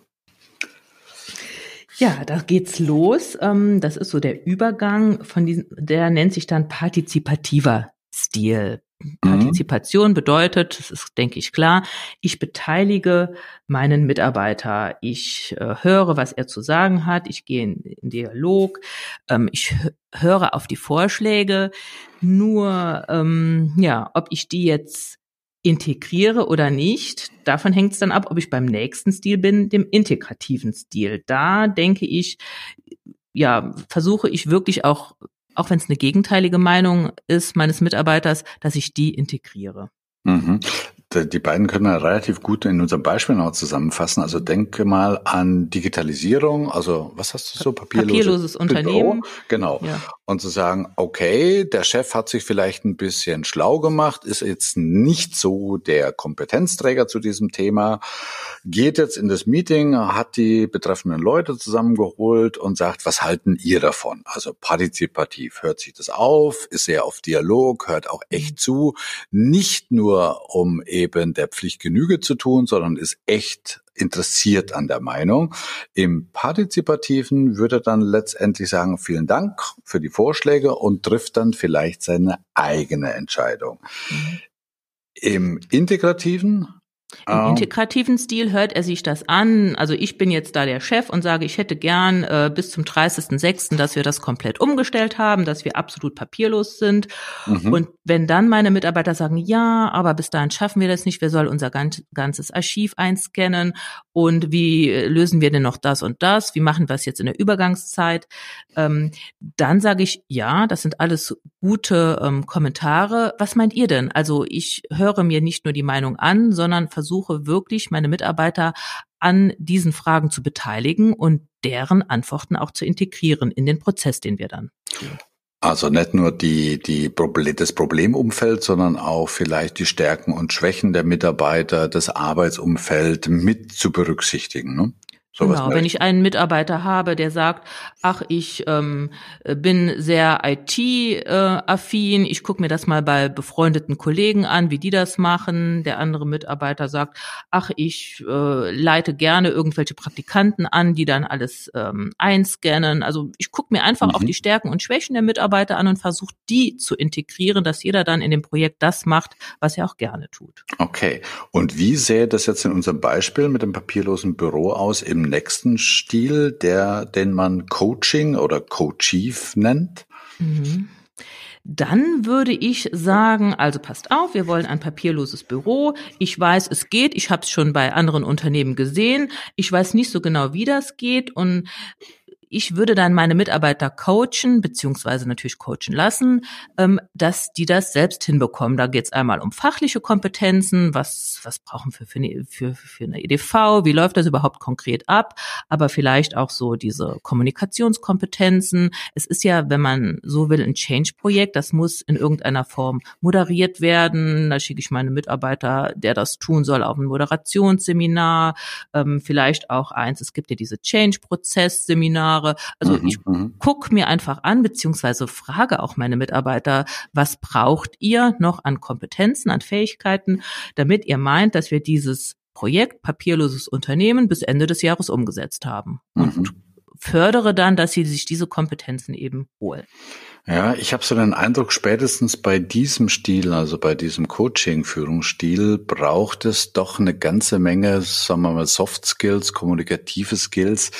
Ja, da geht's los. Ähm, das ist so der Übergang von diesem, der nennt sich dann partizipativer Stil. Mhm. Partizipation bedeutet, das ist, denke ich, klar, ich beteilige meinen Mitarbeiter. Ich äh, höre, was er zu sagen hat. Ich gehe in, in Dialog. Ähm, ich höre auf die Vorschläge. Nur, ähm, ja, ob ich die jetzt integriere oder nicht, davon hängt es dann ab, ob ich beim nächsten Stil bin, dem integrativen Stil. Da denke ich, ja, versuche ich wirklich auch, auch wenn es eine gegenteilige Meinung ist meines Mitarbeiters, dass ich die integriere. Mhm. Die beiden können wir relativ gut in unserem Beispiel noch zusammenfassen. Also denke mal an Digitalisierung, also was hast du so? Papierlose, Papierloses Unternehmen. Genau. Ja. Und zu sagen, okay, der Chef hat sich vielleicht ein bisschen schlau gemacht, ist jetzt nicht so der Kompetenzträger zu diesem Thema, geht jetzt in das Meeting, hat die betreffenden Leute zusammengeholt und sagt, was halten ihr davon? Also partizipativ hört sich das auf, ist sehr auf Dialog, hört auch echt zu, nicht nur um eben der Pflicht Genüge zu tun, sondern ist echt interessiert an der Meinung. Im Partizipativen würde er dann letztendlich sagen, vielen Dank für die Vorschläge und trifft dann vielleicht seine eigene Entscheidung. Mhm. Im Integrativen im ähm. integrativen Stil hört er sich das an. Also ich bin jetzt da der Chef und sage, ich hätte gern äh, bis zum 30.06., dass wir das komplett umgestellt haben, dass wir absolut papierlos sind. Mhm. Und wenn dann meine Mitarbeiter sagen, ja, aber bis dahin schaffen wir das nicht, wir sollen unser ganzes Archiv einscannen und wie lösen wir denn noch das und das? Wie machen wir es jetzt in der Übergangszeit? Ähm, dann sage ich, ja, das sind alles gute ähm, Kommentare. Was meint ihr denn? Also ich höre mir nicht nur die Meinung an, sondern versuche wirklich meine Mitarbeiter an diesen Fragen zu beteiligen und deren Antworten auch zu integrieren in den Prozess, den wir dann. Also nicht nur die, die Problem, das Problemumfeld, sondern auch vielleicht die Stärken und Schwächen der Mitarbeiter, das Arbeitsumfeld mit zu berücksichtigen. Ne? So genau, wenn ich einen Mitarbeiter habe, der sagt, ach, ich ähm, bin sehr IT-affin, ich gucke mir das mal bei befreundeten Kollegen an, wie die das machen. Der andere Mitarbeiter sagt, ach, ich äh, leite gerne irgendwelche Praktikanten an, die dann alles ähm, einscannen. Also ich gucke mir einfach mhm. auch die Stärken und Schwächen der Mitarbeiter an und versuche die zu integrieren, dass jeder dann in dem Projekt das macht, was er auch gerne tut. Okay. Und wie sähe das jetzt in unserem Beispiel mit dem papierlosen Büro aus im nächsten Stil, der, den man Coaching oder Coachief nennt? Mhm. Dann würde ich sagen, also passt auf, wir wollen ein papierloses Büro. Ich weiß, es geht. Ich habe es schon bei anderen Unternehmen gesehen. Ich weiß nicht so genau, wie das geht. Und ich würde dann meine Mitarbeiter coachen, beziehungsweise natürlich coachen lassen, ähm, dass die das selbst hinbekommen. Da geht es einmal um fachliche Kompetenzen, was, was brauchen wir für eine, für, für eine EDV, wie läuft das überhaupt konkret ab, aber vielleicht auch so diese Kommunikationskompetenzen. Es ist ja, wenn man so will, ein Change-Projekt, das muss in irgendeiner Form moderiert werden. Da schicke ich meine Mitarbeiter, der das tun soll, auf ein Moderationsseminar, ähm, vielleicht auch eins, es gibt ja diese Change-Prozess-Seminare, Jahre. Also mhm, ich mhm. gucke mir einfach an, beziehungsweise frage auch meine Mitarbeiter, was braucht ihr noch an Kompetenzen, an Fähigkeiten, damit ihr meint, dass wir dieses Projekt papierloses Unternehmen bis Ende des Jahres umgesetzt haben. Und mhm. fördere dann, dass sie sich diese Kompetenzen eben holen. Ja, ich habe so den Eindruck, spätestens bei diesem Stil, also bei diesem Coaching-Führungsstil, braucht es doch eine ganze Menge, sagen wir mal, Soft Skills, kommunikative Skills,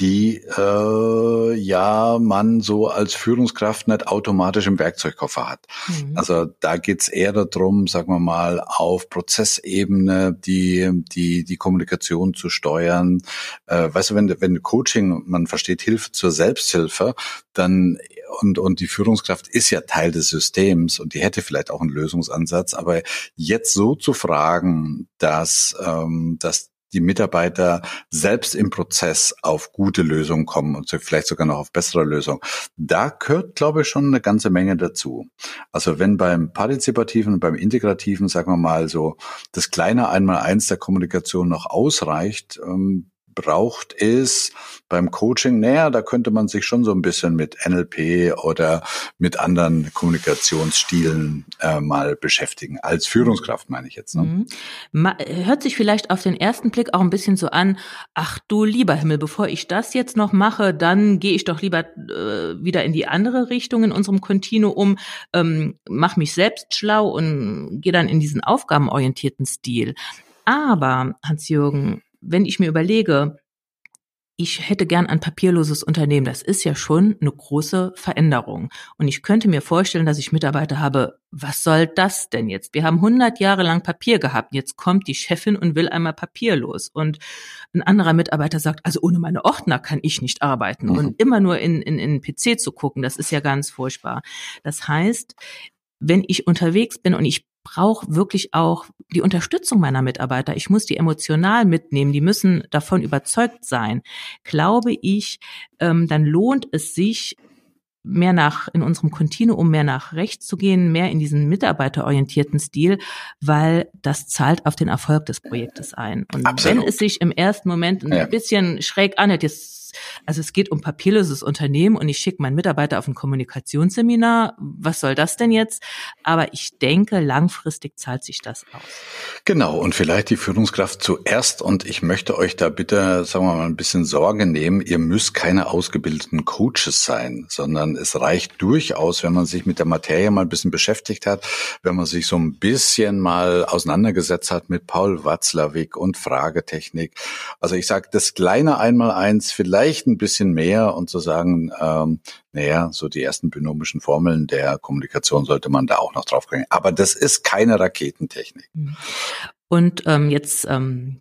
die äh, ja man so als Führungskraft nicht automatisch im Werkzeugkoffer hat. Mhm. Also da geht's eher darum, sagen wir mal, auf Prozessebene die die die Kommunikation zu steuern. Äh, weißt du, wenn wenn Coaching, man versteht Hilfe zur Selbsthilfe, dann und, und die Führungskraft ist ja Teil des Systems und die hätte vielleicht auch einen Lösungsansatz. Aber jetzt so zu fragen, dass, ähm, dass die Mitarbeiter selbst im Prozess auf gute Lösungen kommen und vielleicht sogar noch auf bessere Lösungen. Da gehört, glaube ich, schon eine ganze Menge dazu. Also wenn beim partizipativen beim integrativen, sagen wir mal so, das kleine Einmaleins der Kommunikation noch ausreicht, ähm, braucht es beim Coaching, naja, da könnte man sich schon so ein bisschen mit NLP oder mit anderen Kommunikationsstilen äh, mal beschäftigen. Als Führungskraft meine ich jetzt. Ne? Mhm. Hört sich vielleicht auf den ersten Blick auch ein bisschen so an, ach du lieber Himmel, bevor ich das jetzt noch mache, dann gehe ich doch lieber äh, wieder in die andere Richtung in unserem Kontinuum, ähm, mach mich selbst schlau und gehe dann in diesen aufgabenorientierten Stil. Aber, Hans-Jürgen, wenn ich mir überlege, ich hätte gern ein papierloses Unternehmen. Das ist ja schon eine große Veränderung. Und ich könnte mir vorstellen, dass ich Mitarbeiter habe. Was soll das denn jetzt? Wir haben 100 Jahre lang Papier gehabt. Jetzt kommt die Chefin und will einmal papierlos. Und ein anderer Mitarbeiter sagt, also ohne meine Ordner kann ich nicht arbeiten. Mhm. Und immer nur in, in, in PC zu gucken, das ist ja ganz furchtbar. Das heißt, wenn ich unterwegs bin und ich brauche wirklich auch die Unterstützung meiner Mitarbeiter. Ich muss die emotional mitnehmen. Die müssen davon überzeugt sein. Glaube ich, ähm, dann lohnt es sich, mehr nach, in unserem Kontinuum mehr nach rechts zu gehen, mehr in diesen mitarbeiterorientierten Stil, weil das zahlt auf den Erfolg des Projektes ein. Und Absolut. wenn es sich im ersten Moment ein ja. bisschen schräg anhört, jetzt also es geht um papierloses Unternehmen und ich schicke meinen Mitarbeiter auf ein Kommunikationsseminar. Was soll das denn jetzt? Aber ich denke, langfristig zahlt sich das aus. Genau, und vielleicht die Führungskraft zuerst. Und ich möchte euch da bitte, sagen wir mal, ein bisschen Sorge nehmen. Ihr müsst keine ausgebildeten Coaches sein, sondern es reicht durchaus, wenn man sich mit der Materie mal ein bisschen beschäftigt hat, wenn man sich so ein bisschen mal auseinandergesetzt hat mit Paul Watzlawick und Fragetechnik. Also ich sage, das kleine Einmaleins vielleicht vielleicht ein bisschen mehr und zu sagen, ähm, naja, so die ersten binomischen Formeln der Kommunikation sollte man da auch noch draufkriegen. Aber das ist keine Raketentechnik. Und ähm, jetzt ähm,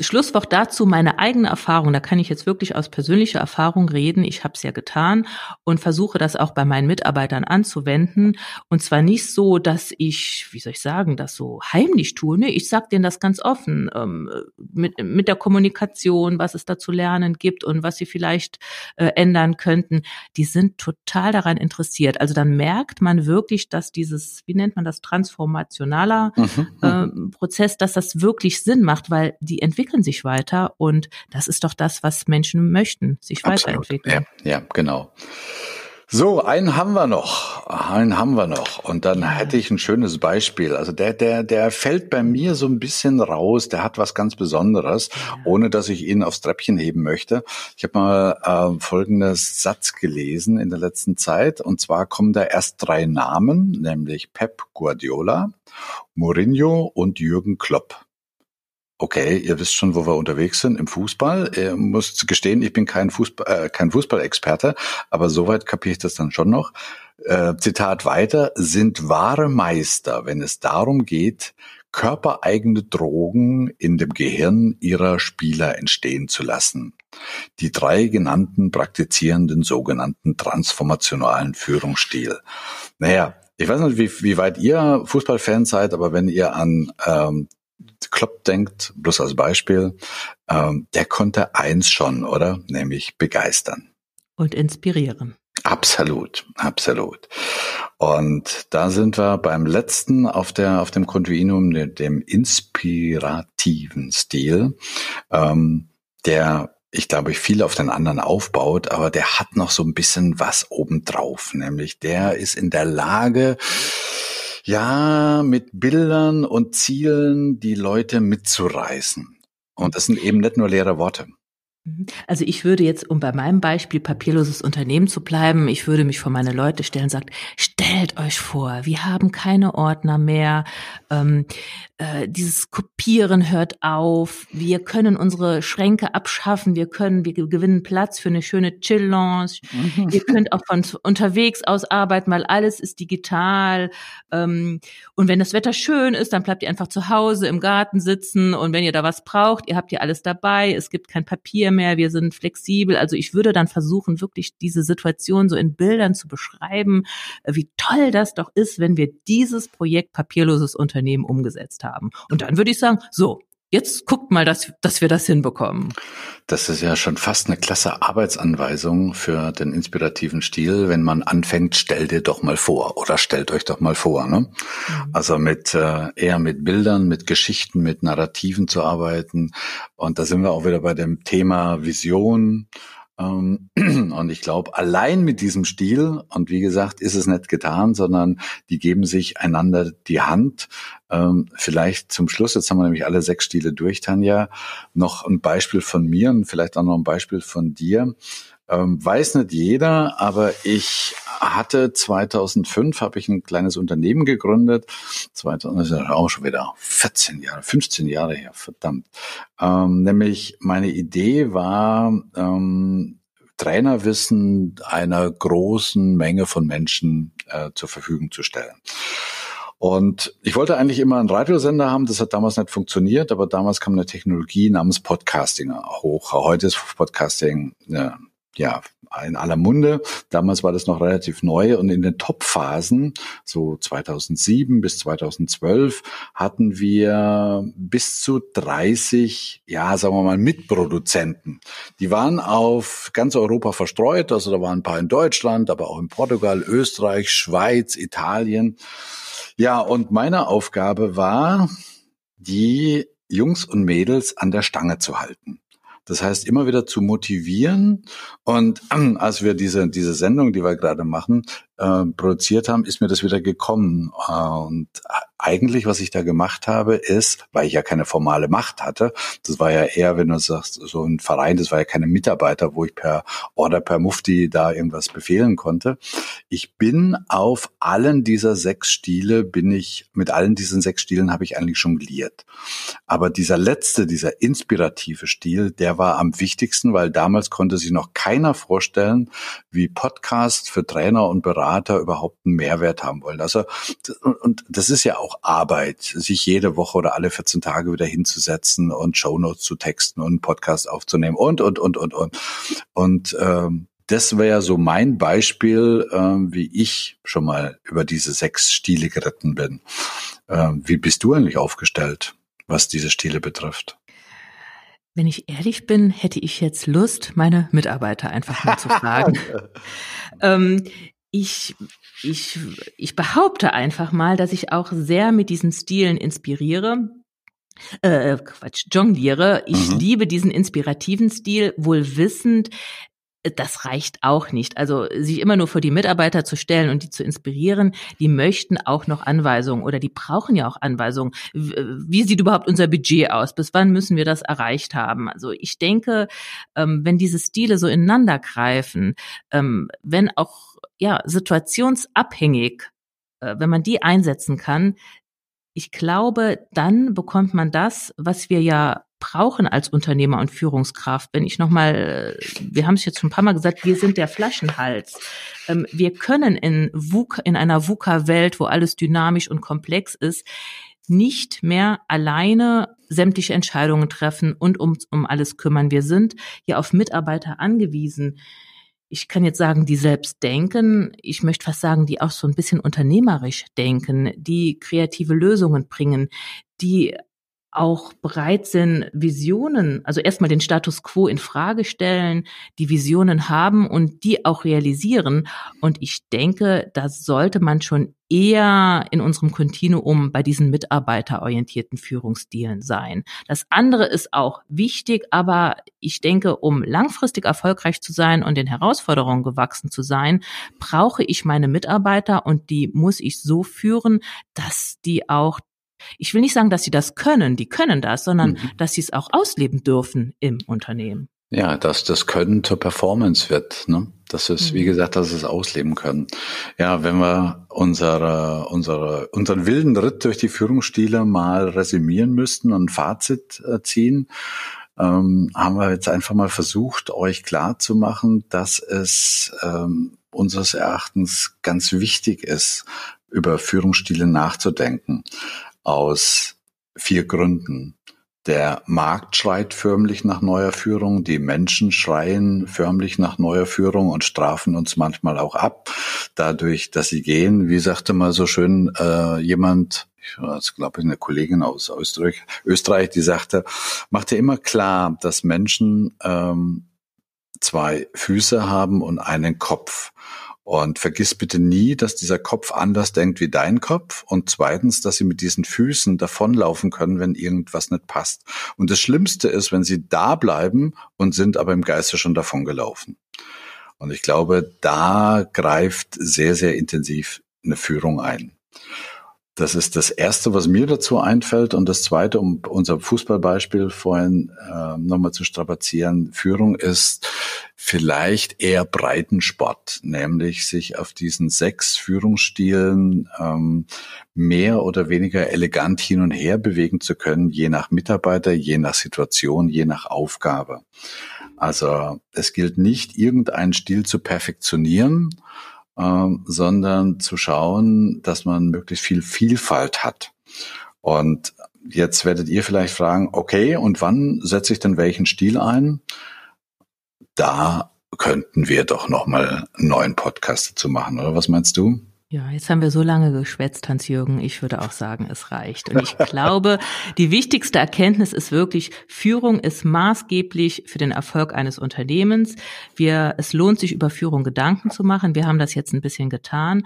Schlusswort dazu, meine eigene Erfahrung. Da kann ich jetzt wirklich aus persönlicher Erfahrung reden. Ich habe es ja getan und versuche das auch bei meinen Mitarbeitern anzuwenden. Und zwar nicht so, dass ich, wie soll ich sagen, das so heimlich tue. Nee, ich sage denen das ganz offen ähm, mit, mit der Kommunikation, was es da zu lernen gibt und was sie vielleicht äh, ändern könnten. Die sind total daran interessiert. Also dann merkt man wirklich, dass dieses, wie nennt man das, transformationaler äh, Prozess, dass das wirklich Sinn macht, weil die entwickeln sich weiter und das ist doch das, was Menschen möchten, sich Absolut. weiterentwickeln. Ja, ja, genau. So, einen haben wir noch. Einen haben wir noch. Und dann hätte ich ein schönes Beispiel. Also der, der, der fällt bei mir so ein bisschen raus. Der hat was ganz Besonderes, ohne dass ich ihn aufs Treppchen heben möchte. Ich habe mal äh, folgendes Satz gelesen in der letzten Zeit. Und zwar kommen da erst drei Namen, nämlich Pep Guardiola, Mourinho und Jürgen Klopp. Okay, ihr wisst schon, wo wir unterwegs sind im Fußball. Ihr müsst gestehen, ich bin kein Fußball, äh, kein Fußballexperte, aber soweit kapiere ich das dann schon noch. Äh, Zitat weiter, sind wahre Meister, wenn es darum geht, körpereigene Drogen in dem Gehirn ihrer Spieler entstehen zu lassen. Die drei genannten praktizierenden sogenannten transformationalen Führungsstil. Naja, ich weiß nicht, wie, wie weit ihr Fußballfans seid, aber wenn ihr an ähm, Klopp denkt, bloß als Beispiel, ähm, der konnte eins schon, oder? Nämlich begeistern. Und inspirieren. Absolut, absolut. Und da sind wir beim letzten auf der auf dem Kontinuum, dem inspirativen Stil, ähm, der ich glaube, ich viel auf den anderen aufbaut, aber der hat noch so ein bisschen was obendrauf, nämlich der ist in der Lage, ja, mit Bildern und Zielen die Leute mitzureißen. Und das sind eben nicht nur leere Worte. Mhm. Also ich würde jetzt, um bei meinem Beispiel papierloses Unternehmen zu bleiben, ich würde mich vor meine Leute stellen und sagen, stellt euch vor, wir haben keine Ordner mehr, ähm, äh, dieses Kopieren hört auf, wir können unsere Schränke abschaffen, wir können, wir gewinnen Platz für eine schöne Chill-Lounge, mhm. ihr könnt auch von unterwegs aus arbeiten, weil alles ist digital. Ähm, und wenn das Wetter schön ist, dann bleibt ihr einfach zu Hause im Garten sitzen. Und wenn ihr da was braucht, ihr habt hier alles dabei, es gibt kein Papier mehr, wir sind flexibel. Also ich würde dann versuchen, wirklich diese Situation so in Bildern zu beschreiben, äh, wie toll das doch ist, wenn wir dieses Projekt papierloses Unternehmen umgesetzt haben. Und dann würde ich sagen, so, Jetzt guckt mal, dass, dass wir das hinbekommen. Das ist ja schon fast eine klasse Arbeitsanweisung für den inspirativen Stil, wenn man anfängt, stell dir doch mal vor oder stellt euch doch mal vor. Ne? Mhm. Also mit äh, eher mit Bildern, mit Geschichten, mit Narrativen zu arbeiten. Und da sind wir auch wieder bei dem Thema Vision *clears throat* und ich glaube, allein mit diesem Stil, und wie gesagt, ist es nicht getan, sondern die geben sich einander die Hand. Ähm, vielleicht zum Schluss, jetzt haben wir nämlich alle sechs Stile durch, Tanja, noch ein Beispiel von mir und vielleicht auch noch ein Beispiel von dir. Ähm, weiß nicht jeder, aber ich hatte 2005 habe ich ein kleines Unternehmen gegründet. 2000, das ist ja auch schon wieder 14 Jahre, 15 Jahre her, verdammt. Ähm, nämlich meine Idee war, ähm, Trainerwissen einer großen Menge von Menschen äh, zur Verfügung zu stellen. Und ich wollte eigentlich immer einen Radiosender haben, das hat damals nicht funktioniert, aber damals kam eine Technologie namens Podcasting hoch. Heute ist Podcasting ja, ja, in aller Munde. Damals war das noch relativ neu und in den Top-Phasen, so 2007 bis 2012, hatten wir bis zu 30, ja, sagen wir mal, Mitproduzenten. Die waren auf ganz Europa verstreut, also da waren ein paar in Deutschland, aber auch in Portugal, Österreich, Schweiz, Italien. Ja, und meine Aufgabe war, die Jungs und Mädels an der Stange zu halten. Das heißt, immer wieder zu motivieren. Und ähm, als wir diese, diese Sendung, die wir gerade machen, äh, produziert haben, ist mir das wieder gekommen. Äh, und eigentlich, was ich da gemacht habe, ist, weil ich ja keine formale Macht hatte, das war ja eher, wenn du sagst, so ein Verein, das war ja keine Mitarbeiter, wo ich per Order, per Mufti da irgendwas befehlen konnte. Ich bin auf allen dieser sechs Stile, bin ich, mit allen diesen sechs Stilen habe ich eigentlich jongliert. Aber dieser letzte, dieser inspirative Stil, der war am wichtigsten, weil damals konnte sich noch keiner vorstellen, wie Podcast für Trainer und Berater Berater überhaupt einen Mehrwert haben wollen. Also und das ist ja auch Arbeit, sich jede Woche oder alle 14 Tage wieder hinzusetzen und Shownotes zu texten und einen Podcast aufzunehmen und und und und und und ähm, das wäre so mein Beispiel, ähm, wie ich schon mal über diese sechs Stile geritten bin. Ähm, wie bist du eigentlich aufgestellt, was diese Stile betrifft? Wenn ich ehrlich bin, hätte ich jetzt Lust, meine Mitarbeiter einfach mal zu fragen. *laughs* ähm, ich, ich, ich behaupte einfach mal, dass ich auch sehr mit diesen Stilen inspiriere. Äh, Quatsch, jongliere. Ich mhm. liebe diesen inspirativen Stil, wohl wissend, das reicht auch nicht. Also sich immer nur vor die Mitarbeiter zu stellen und die zu inspirieren, die möchten auch noch Anweisungen oder die brauchen ja auch Anweisungen. Wie sieht überhaupt unser Budget aus? Bis wann müssen wir das erreicht haben? Also ich denke, ähm, wenn diese Stile so ineinander greifen, ähm, wenn auch ja situationsabhängig, äh, wenn man die einsetzen kann, ich glaube, dann bekommt man das, was wir ja brauchen als Unternehmer und Führungskraft. Wenn ich nochmal, wir haben es jetzt schon ein paar Mal gesagt, wir sind der Flaschenhals. Ähm, wir können in, VUCA, in einer VUCA-Welt, wo alles dynamisch und komplex ist, nicht mehr alleine sämtliche Entscheidungen treffen und um, um alles kümmern. Wir sind ja auf Mitarbeiter angewiesen ich kann jetzt sagen, die selbst denken, ich möchte fast sagen, die auch so ein bisschen unternehmerisch denken, die kreative Lösungen bringen, die auch bereit sind, Visionen, also erstmal den Status quo in Frage stellen, die Visionen haben und die auch realisieren. Und ich denke, da sollte man schon eher in unserem Kontinuum bei diesen mitarbeiterorientierten Führungsstilen sein. Das andere ist auch wichtig, aber ich denke, um langfristig erfolgreich zu sein und den Herausforderungen gewachsen zu sein, brauche ich meine Mitarbeiter und die muss ich so führen, dass die auch ich will nicht sagen, dass sie das können, die können das, sondern mhm. dass sie es auch ausleben dürfen im Unternehmen. Ja, dass das Können zur Performance wird, ne? Das ist, mhm. wie gesagt, dass es ausleben können. Ja, wenn wir unsere, unsere, unseren wilden Ritt durch die Führungsstile mal resümieren müssten und ein Fazit äh, ziehen, ähm, haben wir jetzt einfach mal versucht, euch klar zu machen, dass es ähm, unseres Erachtens ganz wichtig ist, über Führungsstile nachzudenken. Aus vier Gründen. Der Markt schreit förmlich nach neuer Führung, die Menschen schreien förmlich nach neuer Führung und strafen uns manchmal auch ab, dadurch, dass sie gehen. Wie sagte mal so schön äh, jemand, ich war glaube ich eine Kollegin aus Österreich, Österreich, die sagte, machte immer klar, dass Menschen ähm, zwei Füße haben und einen Kopf. Und vergiss bitte nie, dass dieser Kopf anders denkt wie dein Kopf. Und zweitens, dass sie mit diesen Füßen davonlaufen können, wenn irgendwas nicht passt. Und das Schlimmste ist, wenn sie da bleiben und sind aber im Geiste schon davongelaufen. Und ich glaube, da greift sehr, sehr intensiv eine Führung ein. Das ist das Erste, was mir dazu einfällt. Und das Zweite, um unser Fußballbeispiel vorhin äh, nochmal zu strapazieren, Führung ist vielleicht eher Breitensport, nämlich sich auf diesen sechs Führungsstilen ähm, mehr oder weniger elegant hin und her bewegen zu können, je nach Mitarbeiter, je nach Situation, je nach Aufgabe. Also es gilt nicht, irgendeinen Stil zu perfektionieren, ähm, sondern zu schauen, dass man möglichst viel Vielfalt hat. Und jetzt werdet ihr vielleicht fragen, okay, und wann setze ich denn welchen Stil ein? Da könnten wir doch nochmal einen neuen Podcast dazu machen, oder was meinst du? Ja, jetzt haben wir so lange geschwätzt, Hans-Jürgen. Ich würde auch sagen, es reicht. Und ich glaube, die wichtigste Erkenntnis ist wirklich, Führung ist maßgeblich für den Erfolg eines Unternehmens. Wir, es lohnt sich, über Führung Gedanken zu machen. Wir haben das jetzt ein bisschen getan.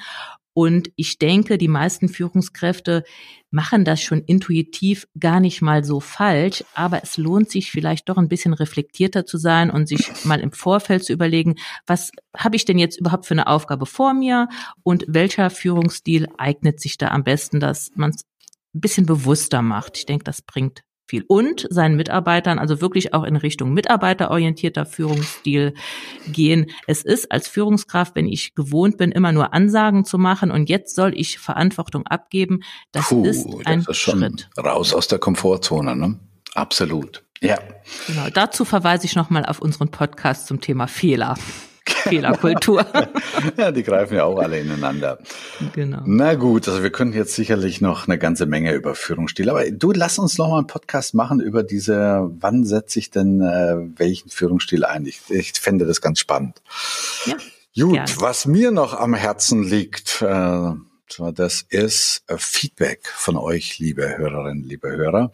Und ich denke, die meisten Führungskräfte machen das schon intuitiv gar nicht mal so falsch, aber es lohnt sich vielleicht doch ein bisschen reflektierter zu sein und sich mal im Vorfeld zu überlegen, was habe ich denn jetzt überhaupt für eine Aufgabe vor mir und welcher Führungsstil eignet sich da am besten, dass man es ein bisschen bewusster macht. Ich denke, das bringt viel. Und seinen Mitarbeitern, also wirklich auch in Richtung mitarbeiterorientierter Führungsstil gehen. Es ist als Führungskraft, wenn ich gewohnt bin, immer nur Ansagen zu machen und jetzt soll ich Verantwortung abgeben, das Puh, ist ein das ist schon Schritt. Raus aus der Komfortzone, ne? Absolut. Ja. Genau. Dazu verweise ich nochmal auf unseren Podcast zum Thema Fehler. Fehlerkultur. *laughs* ja, die greifen ja auch alle ineinander. Genau. Na gut, also wir können jetzt sicherlich noch eine ganze Menge über Führungsstil, aber du lass uns noch mal einen Podcast machen über diese, wann setze ich denn äh, welchen Führungsstil ein? Ich, ich fände das ganz spannend. Ja. Gut, gerne. was mir noch am Herzen liegt, äh, das ist äh, Feedback von euch, liebe Hörerinnen, liebe Hörer.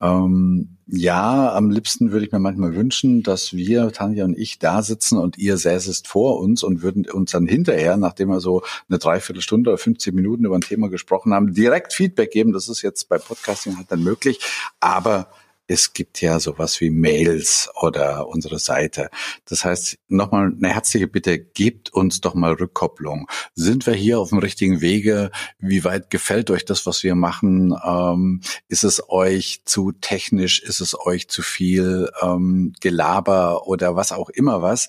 Ähm, ja, am liebsten würde ich mir manchmal wünschen, dass wir, Tanja und ich, da sitzen und ihr säßest vor uns und würden uns dann hinterher, nachdem wir so eine Dreiviertelstunde oder 15 Minuten über ein Thema gesprochen haben, direkt Feedback geben. Das ist jetzt bei Podcasting halt dann möglich. Aber es gibt ja sowas wie Mails oder unsere Seite. Das heißt, nochmal eine herzliche Bitte, gebt uns doch mal Rückkopplung. Sind wir hier auf dem richtigen Wege? Wie weit gefällt euch das, was wir machen? Ähm, ist es euch zu technisch? Ist es euch zu viel ähm, Gelaber oder was auch immer was?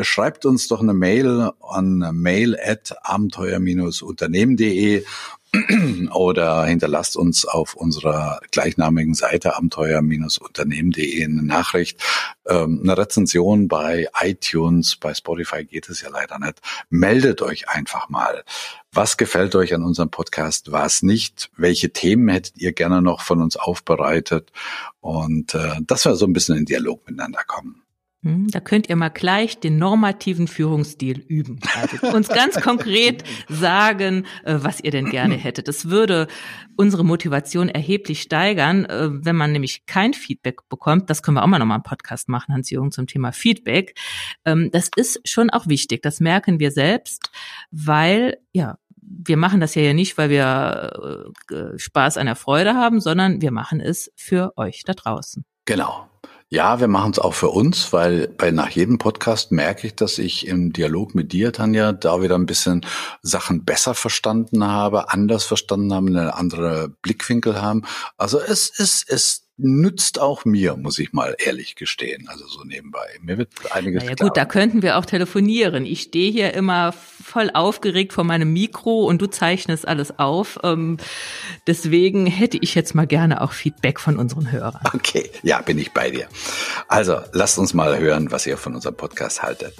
Schreibt uns doch eine Mail an mail at abenteuer-unternehmen.de *clears throat* oder hinterlasst uns auf unserer gleichnamigen Seite abenteuer-unternehmen.de eine Nachricht, ähm, eine Rezension bei iTunes, bei Spotify geht es ja leider nicht. Meldet euch einfach mal. Was gefällt euch an unserem Podcast, was nicht? Welche Themen hättet ihr gerne noch von uns aufbereitet? Und äh, dass wir so ein bisschen in Dialog miteinander kommen. Hm, da könnt ihr mal gleich den normativen Führungsstil üben. Also uns ganz *laughs* konkret sagen, äh, was ihr denn gerne *clears throat* hättet. Das würde unsere Motivation erheblich steigern, äh, wenn man nämlich kein Feedback bekommt. Das können wir auch mal nochmal einen Podcast machen, Hans-Jürgen, zum Thema Feedback. Ähm, das ist schon auch wichtig. Das merken wir selbst, weil, ja, wir machen das ja nicht, weil wir äh, Spaß an der Freude haben, sondern wir machen es für euch da draußen. Genau. Ja, wir machen es auch für uns, weil bei nach jedem Podcast merke ich, dass ich im Dialog mit dir, Tanja, da wieder ein bisschen Sachen besser verstanden habe, anders verstanden habe, eine andere Blickwinkel haben. Also es ist, es nützt auch mir, muss ich mal ehrlich gestehen. Also so nebenbei. Mir wird einiges Ja gut, da könnten wir auch telefonieren. Ich stehe hier immer voll aufgeregt vor meinem Mikro und du zeichnest alles auf. Ähm, deswegen hätte ich jetzt mal gerne auch Feedback von unseren Hörern. Okay, ja, bin ich bei dir. Also lasst uns mal hören, was ihr von unserem Podcast haltet.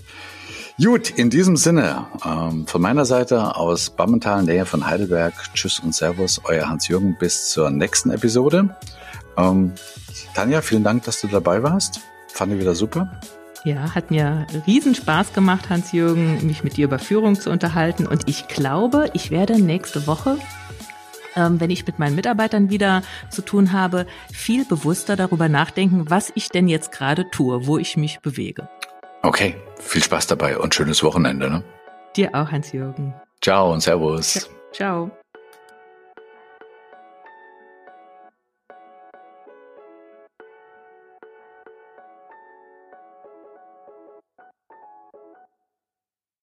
Gut, in diesem Sinne, ähm, von meiner Seite aus Bammental, Nähe von Heidelberg, Tschüss und Servus, euer Hans-Jürgen, bis zur nächsten Episode. Ähm, Tanja, vielen Dank, dass du dabei warst. Fand ich wieder super. Ja, hat mir riesen Spaß gemacht, Hans-Jürgen, mich mit dir über Führung zu unterhalten. Und ich glaube, ich werde nächste Woche, ähm, wenn ich mit meinen Mitarbeitern wieder zu tun habe, viel bewusster darüber nachdenken, was ich denn jetzt gerade tue, wo ich mich bewege. Okay, viel Spaß dabei und schönes Wochenende. Ne? Dir auch, Hans-Jürgen. Ciao und Servus. Ciao.